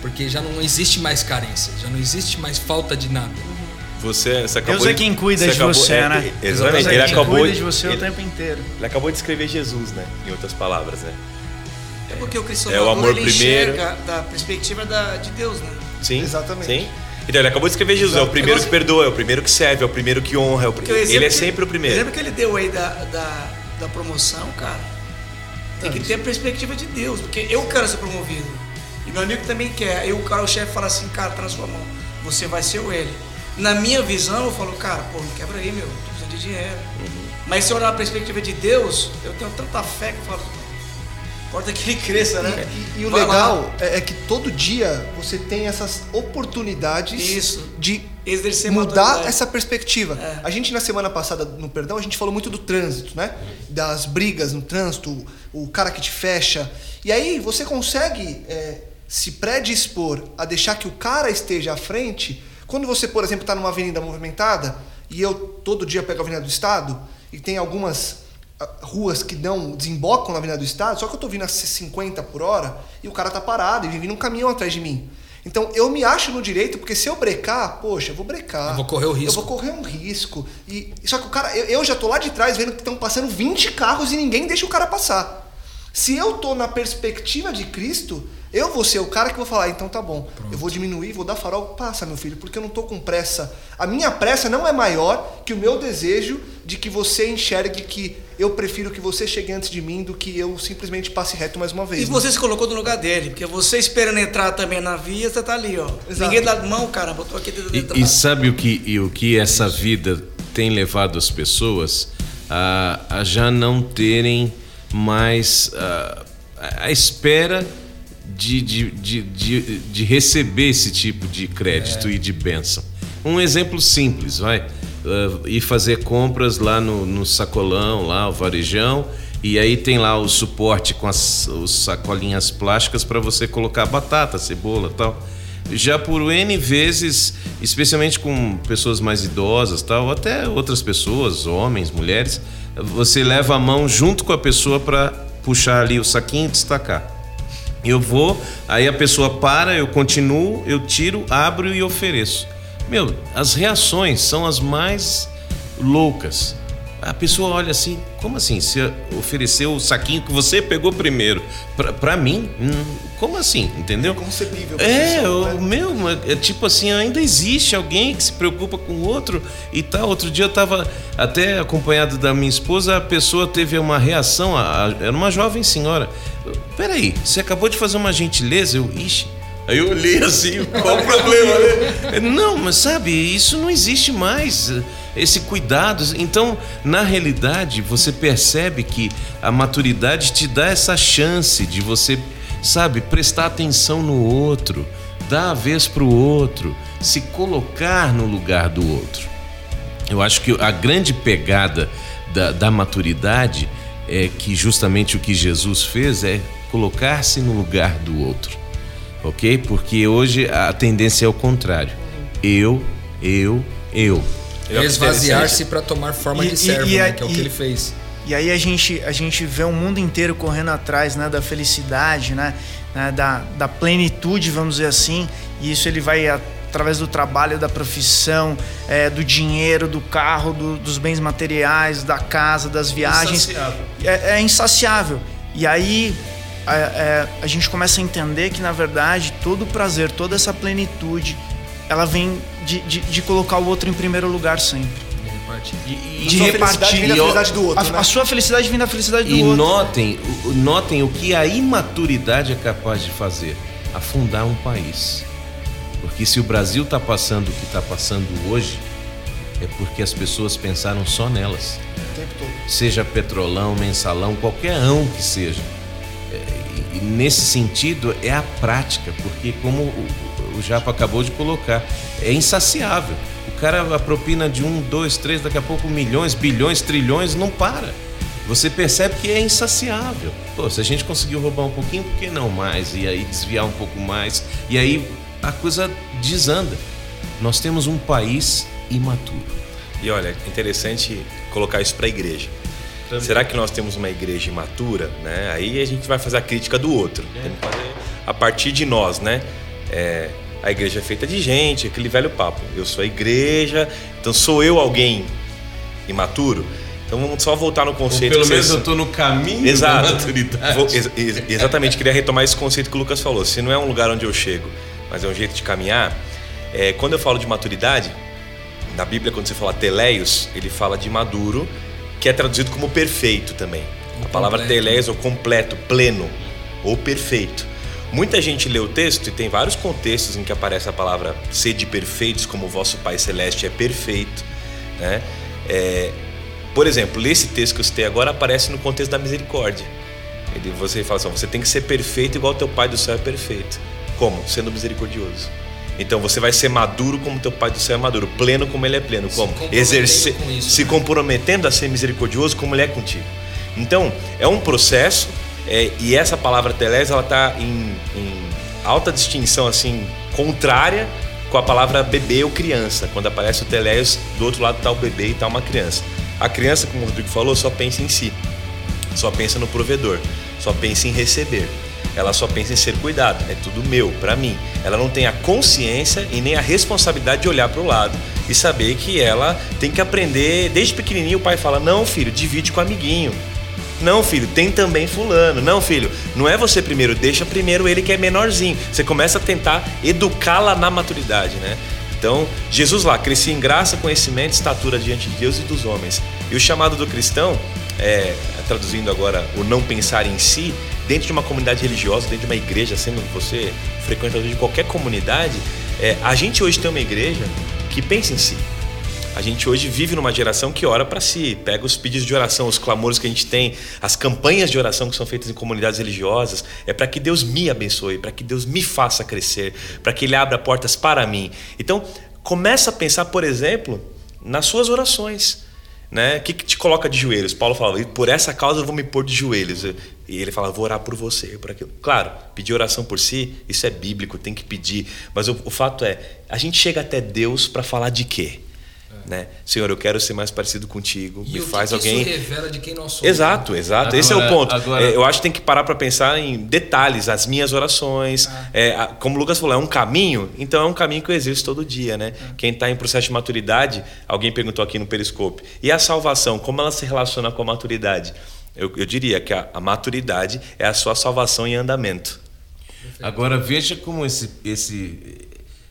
Porque já não existe mais carência, já não existe mais falta de nada. Você, você acabou Deus é quem cuida de, de acabou, você, é, né? Exatamente. Deus é ele acabou cuida de você ele, o tempo inteiro. Ele acabou de escrever Jesus, né? Em outras palavras, né? É porque o cristão é o amor ele primeiro da perspectiva da, de Deus, né? Sim, exatamente. Sim. Então ele acabou de escrever Jesus, Exato. é o primeiro que perdoa, é o primeiro que serve, é o primeiro que honra, é o pr... ele é sempre o primeiro. Lembra que ele deu aí da, da, da promoção, cara? Tem que ter a perspectiva de Deus, porque eu quero ser promovido. E meu amigo também quer. Aí o cara, o chefe fala assim, cara, na sua mão. Você vai ser o ele na minha visão, eu falo, cara, pô, me quebra aí, meu, tô precisando de dinheiro. Uhum. Mas se eu olhar a perspectiva de Deus, eu tenho tanta fé que eu falo, importa que ele cresça, né? E, e, e o legal é, é, que todo dia você tem essas oportunidades Isso. de Exercer mudar essa perspectiva. É. A gente, na semana passada, no Perdão, a gente falou muito do trânsito, né? Das brigas no trânsito, o cara que te fecha. E aí você consegue é, se predispor a deixar que o cara esteja à frente quando você, por exemplo, está numa avenida movimentada, e eu todo dia pego a Avenida do Estado, e tem algumas ah, ruas que não desembocam na Avenida do Estado, só que eu tô vindo a 50 por hora e o cara tá parado e vem vindo um caminhão atrás de mim. Então eu me acho no direito, porque se eu brecar, poxa, eu vou brecar. Eu vou correr o risco. Eu vou correr um risco. E, só que o cara, eu, eu já tô lá de trás vendo que estão passando 20 carros e ninguém deixa o cara passar. Se eu tô na perspectiva de Cristo, eu vou ser o cara que vou falar, então tá bom, eu vou diminuir, vou dar farol, passa meu filho, porque eu não tô com pressa. A minha pressa não é maior que o meu desejo de que você enxergue que eu prefiro que você chegue antes de mim do que eu simplesmente passe reto mais uma vez. E né? você se colocou no lugar dele, porque você esperando entrar também na via, você tá ali, ó. Exato. Ninguém dá mão, eu tô aqui entrar. E, e sabe o que, e o que essa vida tem levado as pessoas a, a já não terem mais ah, a, espera de, de, de, de, de receber esse tipo de crédito e de bênção. Um exemplo simples, vai. Ah, ir fazer compras lá no, no sacolão, lá, o varejão, e aí tem lá o suporte com as os sacolinhas plásticas para você colocar batata, cebola tal já por N vezes, especialmente com pessoas mais idosas, tal, até outras pessoas, homens, mulheres, você leva a mão junto com a pessoa para puxar ali o saquinho e destacar. Eu vou, aí a pessoa para, eu continuo, eu tiro, abro e ofereço. Meu, as reações são as mais loucas. A pessoa olha assim, como assim? Você ofereceu o saquinho que você pegou primeiro pra, pra mim? Hum, Como assim? Entendeu? É, professor, o né? meu, é tipo assim, ainda existe alguém que se preocupa com o outro e tal. Outro dia eu tava até acompanhado da minha esposa, a pessoa teve uma reação, a- a- era uma jovem senhora. Peraí, você acabou de fazer uma gentileza? Eu, ixi. Aí eu olhei assim, qual o problema? né? Não, mas sabe, isso não existe mais. Esse cuidado. Então, na realidade, você percebe que a maturidade te dá essa chance de você, sabe, prestar atenção no outro, dar a vez para o outro, se colocar no lugar do outro. Eu acho que a grande pegada da, da maturidade é que justamente o que Jesus fez é colocar-se no lugar do outro, ok? Porque hoje a tendência é o contrário. Eu, eu, eu. Eu acho Esvaziar-se para tomar forma E- de servo, e né? a- Que é o que ele fez. E aí a gente, a gente vê o mundo inteiro correndo atrás né, da felicidade, né, né, da, da plenitude, vamos dizer assim. E isso ele vai através do trabalho, da profissão, é, do dinheiro, do carro, do- dos bens materiais, da casa, das viagens. Insaciável. É, é insaciável. E aí é, é, a gente começa a entender que, na verdade, todo o prazer, toda essa plenitude, ela vem de, de, de colocar o outro em primeiro lugar sempre. E, De Sua repartir. vem da E, felicidade do outro, A, né? a sua felicidade vem da felicidade do E outro. notem, o- notem o que a imaturidade é capaz de fazer: afundar um país. Porque se o Brasil está passando o que está passando hoje, é porque as pessoas pensaram só nelas. O tempo todo. Seja petrolão, mensalão, qualquer ão que seja. E- nesse sentido, é a prática, porque como o, o Japa acabou de colocar, é insaciável. O cara a propina de um, dois, três, daqui a pouco milhões, bilhões, trilhões, não para. Você percebe que é insaciável. Pô, se a gente conseguiu roubar um pouquinho, por que não mais? E aí desviar um pouco mais. E aí a coisa desanda. Nós temos um país imaturo. E olha, interessante colocar isso para a igreja. Será que nós temos uma igreja imatura? Né? Aí a gente vai fazer a crítica do outro. Fazer a partir de nós, né? É, a igreja é feita de gente, aquele velho papo. Eu sou a igreja, então sou eu alguém imaturo? Então vamos só voltar no Ou conceito. pelo que menos vocês- eu estou no caminho da Exato. maturidade. Vou- ex- ex- exatamente, queria retomar esse conceito que o Lucas falou. Se não é um lugar onde eu chego, mas é um jeito de caminhar, é, quando eu falo de maturidade, na Bíblia, quando você fala teleios, ele fala de maduro, que é traduzido como perfeito também. A palavra teleios ou completo, pleno ou perfeito. Muita gente lê o texto e tem vários contextos em que aparece a palavra sede perfeitos, como o vosso Pai Celeste é perfeito. Né? É, por exemplo, esse texto que eu citei agora aparece no contexto da misericórdia. Ele, você fala assim, você tem que ser perfeito igual teu Pai do céu é perfeito. Como? Sendo misericordioso. Então você vai ser maduro como teu Pai do céu é maduro, pleno como ele é pleno. Como? Exercer, se né? comprometendo a ser misericordioso como ele é contigo. Então, é um processo é, e essa palavra telés, ela está em, em alta distinção, assim, contrária com a palavra bebê ou criança. Quando aparece o telés, do outro lado está o bebê e está uma criança. A criança, como o Rodrigo falou, só pensa em si, só pensa no provedor, só pensa em receber. Ela só pensa em ser cuidado, é tudo meu, para mim. Ela não tem a consciência e nem a responsabilidade de olhar para o lado e saber que ela tem que aprender. Desde pequenininho o pai fala: "Não, filho, divide com o amiguinho". Não, filho, tem também fulano. Não, filho, não é você primeiro, deixa primeiro ele que é menorzinho. Você começa a tentar educá-la na maturidade, né? Então, Jesus lá crescia em graça, conhecimento, estatura diante de Deus e dos homens. E o chamado do cristão, é, traduzindo agora o não pensar em si, dentro de uma comunidade religiosa, dentro de uma igreja, sendo você frequentador de qualquer comunidade, é, a gente hoje tem uma igreja que pensa em si. A gente hoje vive numa geração que ora para si, pega os pedidos de oração, os clamores que a gente tem, as campanhas de oração que são feitas em comunidades religiosas, é para que Deus me abençoe, para que Deus me faça crescer, para que Ele abra portas para mim. Então, começa a pensar, por exemplo, nas suas orações. Né? O que, que te coloca de joelhos? Paulo falava, por essa causa eu vou me pôr de joelhos. E ele fala, vou orar por você, por aquilo. Claro, pedir oração por si, isso é bíblico, tem que pedir. Mas o, o fato é, a gente chega até Deus para falar de quê? Né? Senhor, eu quero ser mais parecido contigo. E me o que faz que alguém. Isso revela de quem nós somos. Exato, exato. Esse é o Agora- ponto. agora- É, eu acho que tem que parar para pensar em detalhes, as minhas orações. Ah. É, como o Lucas falou, é um caminho, então é um caminho que eu exerço todo dia, né? Ah. Quem está em processo de maturidade, alguém perguntou aqui no Periscope. E a salvação, como ela se relaciona com a maturidade? Eu, eu diria que a, a maturidade é a sua salvação em andamento. Agora veja como esse esse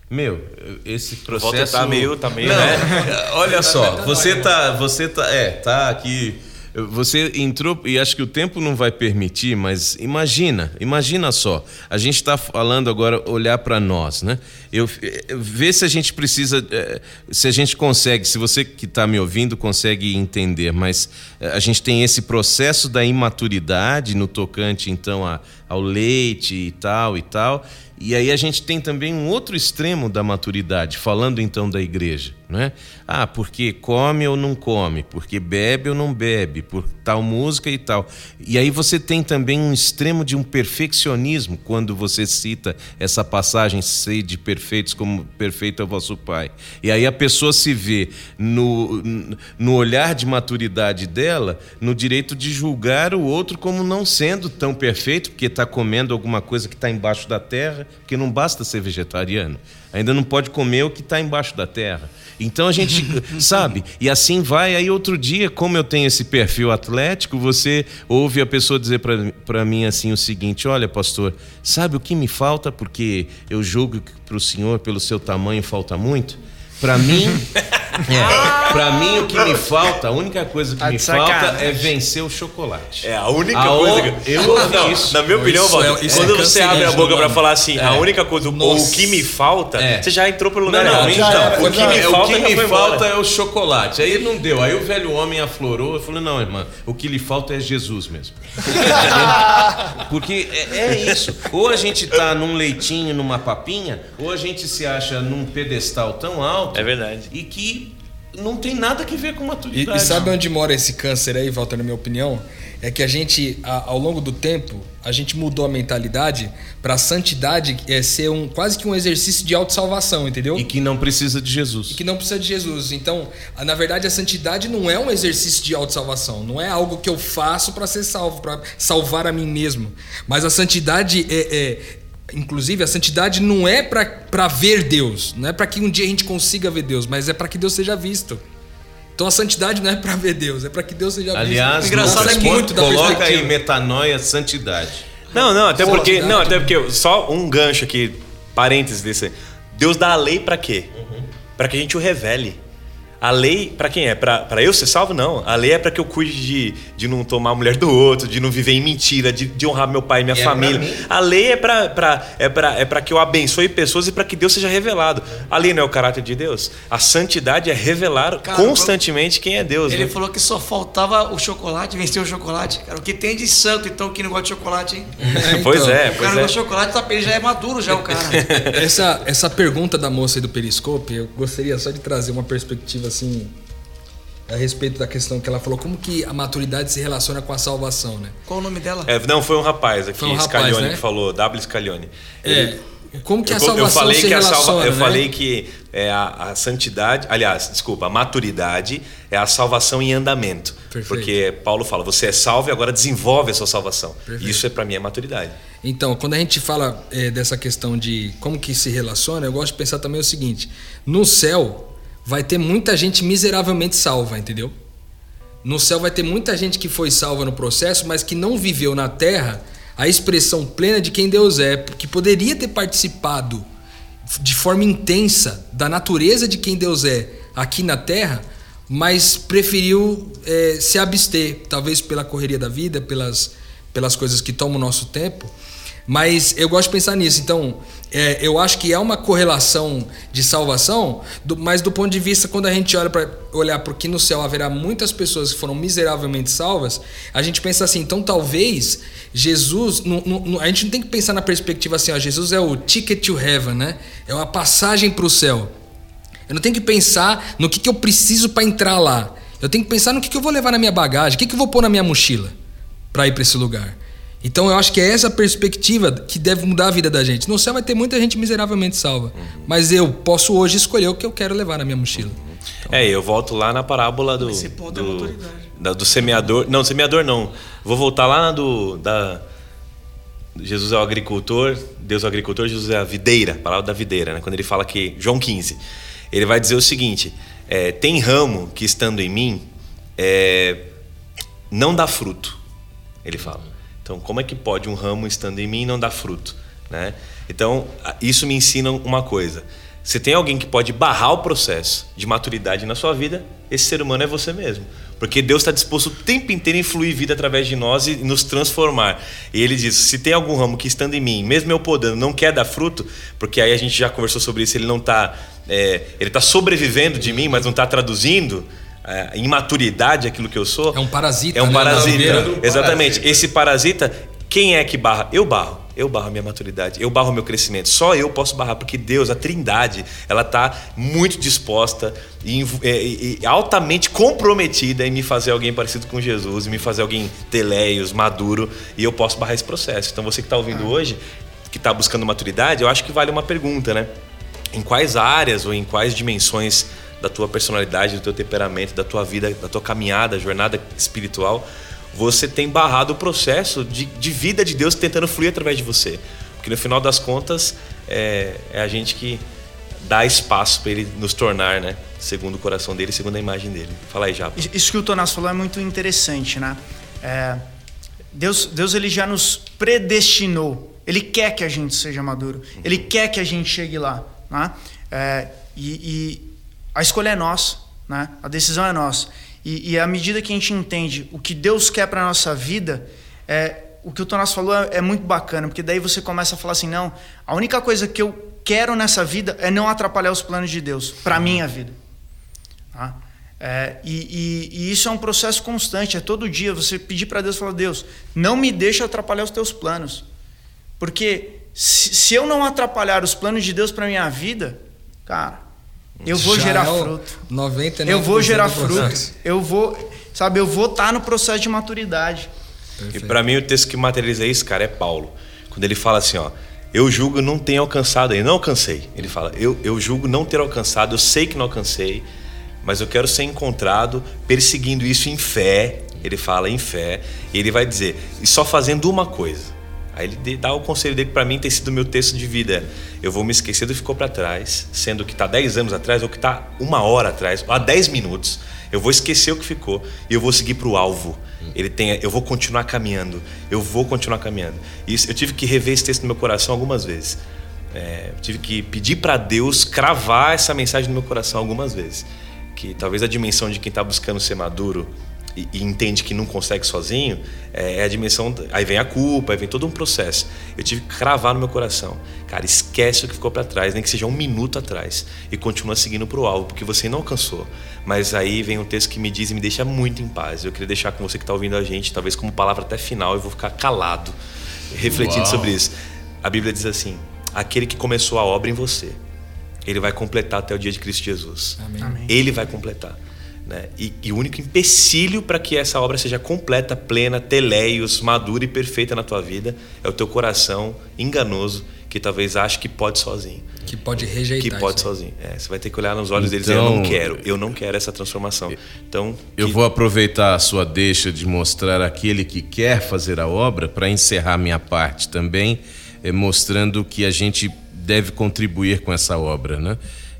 meu, esse Walter processo tá meio- tá meio, Não, né? *laughs* Olha *laughs* só, você tá você tá é, tá aqui você entrou e acho que o tempo não vai permitir, mas imagina, imagina só. A gente está falando agora olhar para nós, né? Eu, ver se a gente precisa, eh, se a gente consegue, se você que está me ouvindo consegue entender, mas eh, a gente tem esse processo da imaturidade no tocante então a, ao leite e tal e tal. E aí a gente tem também um outro extremo da maturidade, falando então da igreja, é? Ah, porque come ou não come, porque bebe ou não bebe, por tal música e tal. E aí você tem também um extremo de um perfeccionismo quando você cita essa passagem sede perfeitos como perfeito é vosso Pai. E aí a pessoa se vê no, no olhar de maturidade dela, no direito de julgar o outro como não sendo tão perfeito, porque está comendo alguma coisa que está embaixo da terra, porque não basta ser vegetariano. Ainda não pode comer o que está embaixo da terra. Então a gente, *laughs* sabe? E assim vai. Aí outro dia, como eu tenho esse perfil atlético, você ouve a pessoa dizer para mim assim o seguinte: Olha, pastor, sabe o que me falta? Porque eu julgo que para o senhor, pelo seu tamanho, falta muito. Para mim, *laughs* é, para mim o que me falta, a única coisa que Tá me falta é vencer o chocolate. É a única A coisa que. eu ouvi Não, isso. Na minha opinião, Isso é- Walter, isso quando é você abre a boca pra mano. falar assim, a única coisa, ou o que me falta, É. você já entrou pelo Não, lugar não, então, Já, o que, me, já o que me falta é o chocolate. Aí não deu. Aí o velho homem aflorou. Eu falei, não, irmã, o que lhe falta é Jesus mesmo. *laughs* Porque é, é isso. Ou a gente tá num leitinho, numa papinha, ou a gente se acha num pedestal tão alto É verdade. e que não tem nada que ver com E, maturidade. e sabe onde mora esse câncer aí, Walter, na minha opinião? É que a gente, a- ao longo do tempo, a gente mudou a mentalidade para a santidade é ser um quase que um exercício de autossalvação, entendeu? E que não precisa de Jesus. E que não precisa de Jesus. Então, a- na verdade, a santidade não é um exercício de autossalvação. Não é algo que eu faço para ser salvo, para salvar a mim mesmo. Mas a santidade é. é- Inclusive, a santidade não é para ver Deus, não é para que um dia a gente consiga ver Deus, mas é para que Deus seja visto. Então a santidade não é para ver Deus, é para que Deus seja Aliás, visto. Lucas, Consegue muito da coloca aí metanoia, santidade. Não, não, até porque, não, até porque só um gancho aqui, parênteses desse. Deus dá a lei pra quê? Pra que a gente o revele. A lei, pra quem é? Pra pra eu ser salvo? Não. A lei é pra que eu cuide de, de não tomar a mulher do outro, de não viver em mentira, de, de honrar meu pai e minha E é família. a lei é pra, pra, é, pra, é pra que eu abençoe pessoas e pra que Deus seja revelado. A lei não é o caráter de Deus. A santidade é revelar Cara, constantemente quem é Deus. Ele né? falou que só faltava o chocolate, vencer o chocolate. Cara, o que tem de santo, então, que não gosta de chocolate, hein? *laughs* É, *laughs* Pois então. é, O pois cara não é. gosta de chocolate, tá, ele já é maduro já, o cara. *laughs* Essa, essa pergunta da moça aí do Periscope, eu gostaria só de trazer uma perspectiva assim a respeito da questão que ela falou, como que a maturidade se relaciona com a salvação, né? Qual o nome dela? É, não, foi um rapaz aqui, Foi um rapaz, Scalione, né? que falou, W. Scalione. É, Como que a eu, salvação eu falei se que a relaciona, salva, eu né? falei que é a, a santidade, aliás, desculpa, a maturidade é a salvação em andamento. Perfeito. Porque Paulo fala, você é salvo e agora desenvolve a sua salvação. Perfeito. Isso é para mim é maturidade. Então, quando a gente fala é, dessa questão de como que se relaciona, eu gosto de pensar também o seguinte: no céu vai ter muita gente miseravelmente salva, entendeu? No céu vai ter muita gente que foi salva no processo, mas que não viveu na terra a expressão plena de quem Deus é, que poderia ter participado de forma intensa da natureza de quem Deus é aqui na terra, mas preferiu é, se abster, talvez pela correria da vida, pelas, pelas coisas que tomam o nosso tempo. Mas eu gosto de pensar nisso. Então, é, eu acho que é uma correlação de salvação, do- mas do ponto de vista, quando a gente olha para olhar porque no céu haverá muitas pessoas que foram miseravelmente salvas, a gente pensa assim, então talvez Jesus. a gente não tem que pensar na perspectiva assim, ó, Jesus é o ticket to heaven, né? É uma passagem para o céu. Eu não tenho que pensar no que, que eu preciso para entrar lá. Eu tenho que pensar no que, que eu vou levar na minha bagagem, o que, que eu vou pôr na minha mochila para ir para esse lugar. Então eu acho que é essa perspectiva que deve mudar a vida da gente. No céu vai ter muita gente miseravelmente salva, mas eu posso hoje escolher o que eu quero levar na minha mochila. É, eu volto lá na parábola do. É do, da- do semeador. Não, semeador não. Vou voltar lá na do. Da, Jesus é o agricultor, Deus é o agricultor, Jesus é a videira, a palavra da videira, né? Quando ele fala que. João 15. Ele vai dizer o seguinte: é, tem ramo que estando em mim é, não dá fruto. Ele fala. Então, como é que pode um ramo estando em mim não dar fruto? Né? Então, isso me ensina uma coisa. Se tem alguém que pode barrar o processo de maturidade na sua vida, esse ser humano é você mesmo. Porque Deus está disposto o tempo inteiro a influir vida através de nós e nos transformar. E ele diz: se tem algum ramo que estando em mim, mesmo eu podando, não quer dar fruto, porque aí a gente já conversou sobre isso, ele não está. ele está sobrevivendo de mim, mas não está traduzindo é, em maturidade aquilo que eu sou. É um parasita, É um né? parasita. Parasita. Exatamente. Esse parasita, quem é que barra? Eu barro. Eu barro a minha maturidade. Eu barro o meu crescimento. Só eu posso barrar, porque Deus, a Trindade, ela está muito disposta e, é, e- e altamente comprometida em me fazer alguém parecido com Jesus, em me fazer alguém teleios, maduro, e eu posso barrar esse processo. Então você que está ouvindo hoje, que está buscando maturidade, eu acho que vale uma pergunta, né? em quais áreas ou em quais dimensões da tua personalidade, do teu temperamento, da tua vida, da tua caminhada, jornada espiritual, você tem barrado o processo de, de vida de Deus tentando fluir através de você. Porque no final das contas, é, é a gente que dá espaço para ele nos tornar, né? Segundo o coração dele, segundo a imagem dele. Fala aí, Japa. Isso que o Tonás falou é muito interessante, né? É, Deus, Deus ele já nos predestinou. Ele quer que a gente seja maduro. Ele quer que a gente chegue lá, né? É, e, e a escolha é nossa, né? A decisão é nossa. E, e à medida que a gente entende o que Deus quer para nossa vida, é, o que o Tonás falou é, é muito bacana, porque daí você começa a falar assim, não, a única coisa que eu quero nessa vida é não atrapalhar os planos de Deus para minha vida. Tá? É, e, e- e isso é um processo constante, é todo dia você pedir para Deus, falar Deus, não me deixa atrapalhar os teus planos, porque se, se eu não atrapalhar os planos de Deus para minha vida, cara, eu vou Já gerar é fruto, 99% eu vou gerar fruto, eu vou, sabe, eu vou estar no processo de maturidade. E para mim o texto que materializa isso, cara, é Paulo. Quando ele fala assim, ó, eu julgo não ter alcançado ainda, não alcancei. Ele fala, eu, eu julgo não ter alcançado, eu sei que não alcancei, mas eu quero ser encontrado perseguindo isso em fé. Ele fala em fé, e ele vai dizer, e só fazendo uma coisa. Aí ele dá o conselho dele para mim tem sido meu texto de vida. Eu vou me esquecer do que ficou para trás, sendo que está 10 anos atrás ou que está uma hora atrás, ou há 10 minutos. Eu vou esquecer o que ficou e eu vou seguir para o alvo. Ele tem, eu vou continuar caminhando. Eu vou continuar caminhando. Isso, eu tive que rever esse texto no meu coração algumas vezes. É, tive que pedir para Deus cravar essa mensagem no meu coração algumas vezes. Que talvez a dimensão de quem está buscando ser maduro e, e entende que não consegue sozinho é, é a dimensão. Aí vem a culpa, aí vem todo um processo. Eu tive que cravar no meu coração. Cara, esquece o que ficou para trás, nem que seja um minuto atrás, e continua seguindo para o alvo, porque você não alcançou. Mas aí vem um texto que me diz e me deixa muito em paz. Eu queria deixar com você que está ouvindo a gente, talvez como palavra até final, eu vou ficar calado, refletindo Uau. sobre isso. A Bíblia diz assim: aquele que começou a obra em você, ele vai completar até o dia de Cristo Jesus. Amém. Ele vai completar. Né? E, e o único empecilho para que essa obra seja completa, plena, teleios, madura e perfeita na tua vida é o teu coração enganoso que talvez ache que pode sozinho. Que pode rejeitar. Que pode sozinho. É, você vai ter que olhar nos olhos deles e dizer, Então- eu não quero, eu não quero essa transformação. Então, Eu que- vou aproveitar a sua deixa de mostrar aquele que quer fazer a obra para encerrar minha parte também, eh, mostrando que a gente deve contribuir com essa obra, né?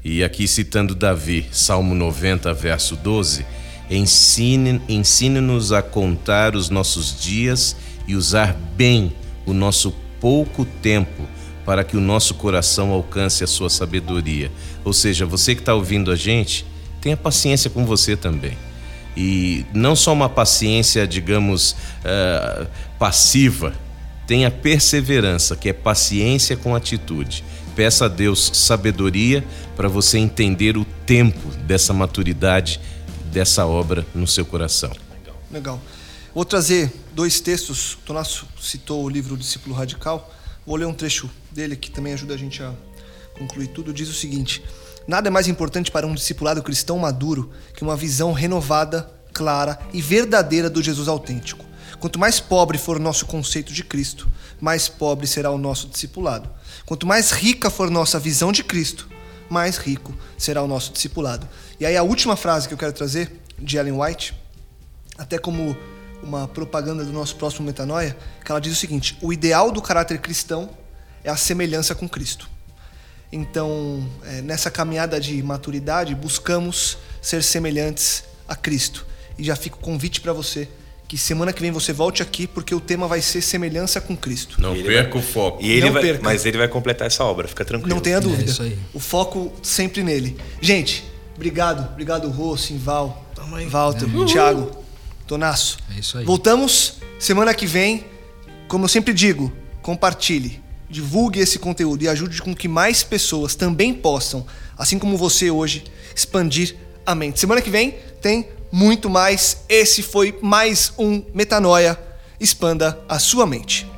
E aqui citando Davi, Salmo 90, verso 12, ensine- ensine-nos a contar os nossos dias e usar bem o nosso pouco tempo para que o nosso coração alcance a sua sabedoria. Ou seja, você que está ouvindo a gente, tenha paciência com você também. E não só uma paciência, digamos, ah, passiva, tenha perseverança, que é paciência com atitude. Peça a Deus sabedoria para você entender o tempo dessa maturidade, dessa obra no seu coração. Legal. Vou trazer dois textos. O Tonasso citou o livro O Discípulo Radical. Vou ler um trecho dele que também ajuda a gente a concluir tudo. Diz o seguinte: Nada é mais importante para um discipulado cristão maduro que uma visão renovada, clara e verdadeira do Jesus autêntico. Quanto mais pobre for o nosso conceito de Cristo, mais pobre será o nosso discipulado. Quanto mais rica for nossa visão de Cristo, mais rico será o nosso discipulado. E aí a última frase que eu quero trazer de Ellen White, até como uma propaganda do nosso próximo Metanoia, que ela diz o seguinte: o ideal do caráter cristão é a semelhança com Cristo. Então, é, nessa caminhada de maturidade, buscamos ser semelhantes a Cristo. E já fica o convite para você que semana que vem você volte aqui, porque o tema vai ser semelhança com Cristo. Não Ele perca vai- o foco. E ele Não vai, perca. mas ele vai completar essa obra, fica tranquilo. Não tenha dúvida. isso aí. O foco sempre nele. Gente, obrigado. Obrigado, Rô, Simval. Walter, Thiago, Tonasso. É isso aí. Voltamos semana que vem. Como eu sempre digo, compartilhe, divulgue esse conteúdo e ajude com que mais pessoas também possam, assim como você hoje, expandir a mente. Semana que vem tem muito mais. Esse foi mais um Metanoia. Expanda a sua mente.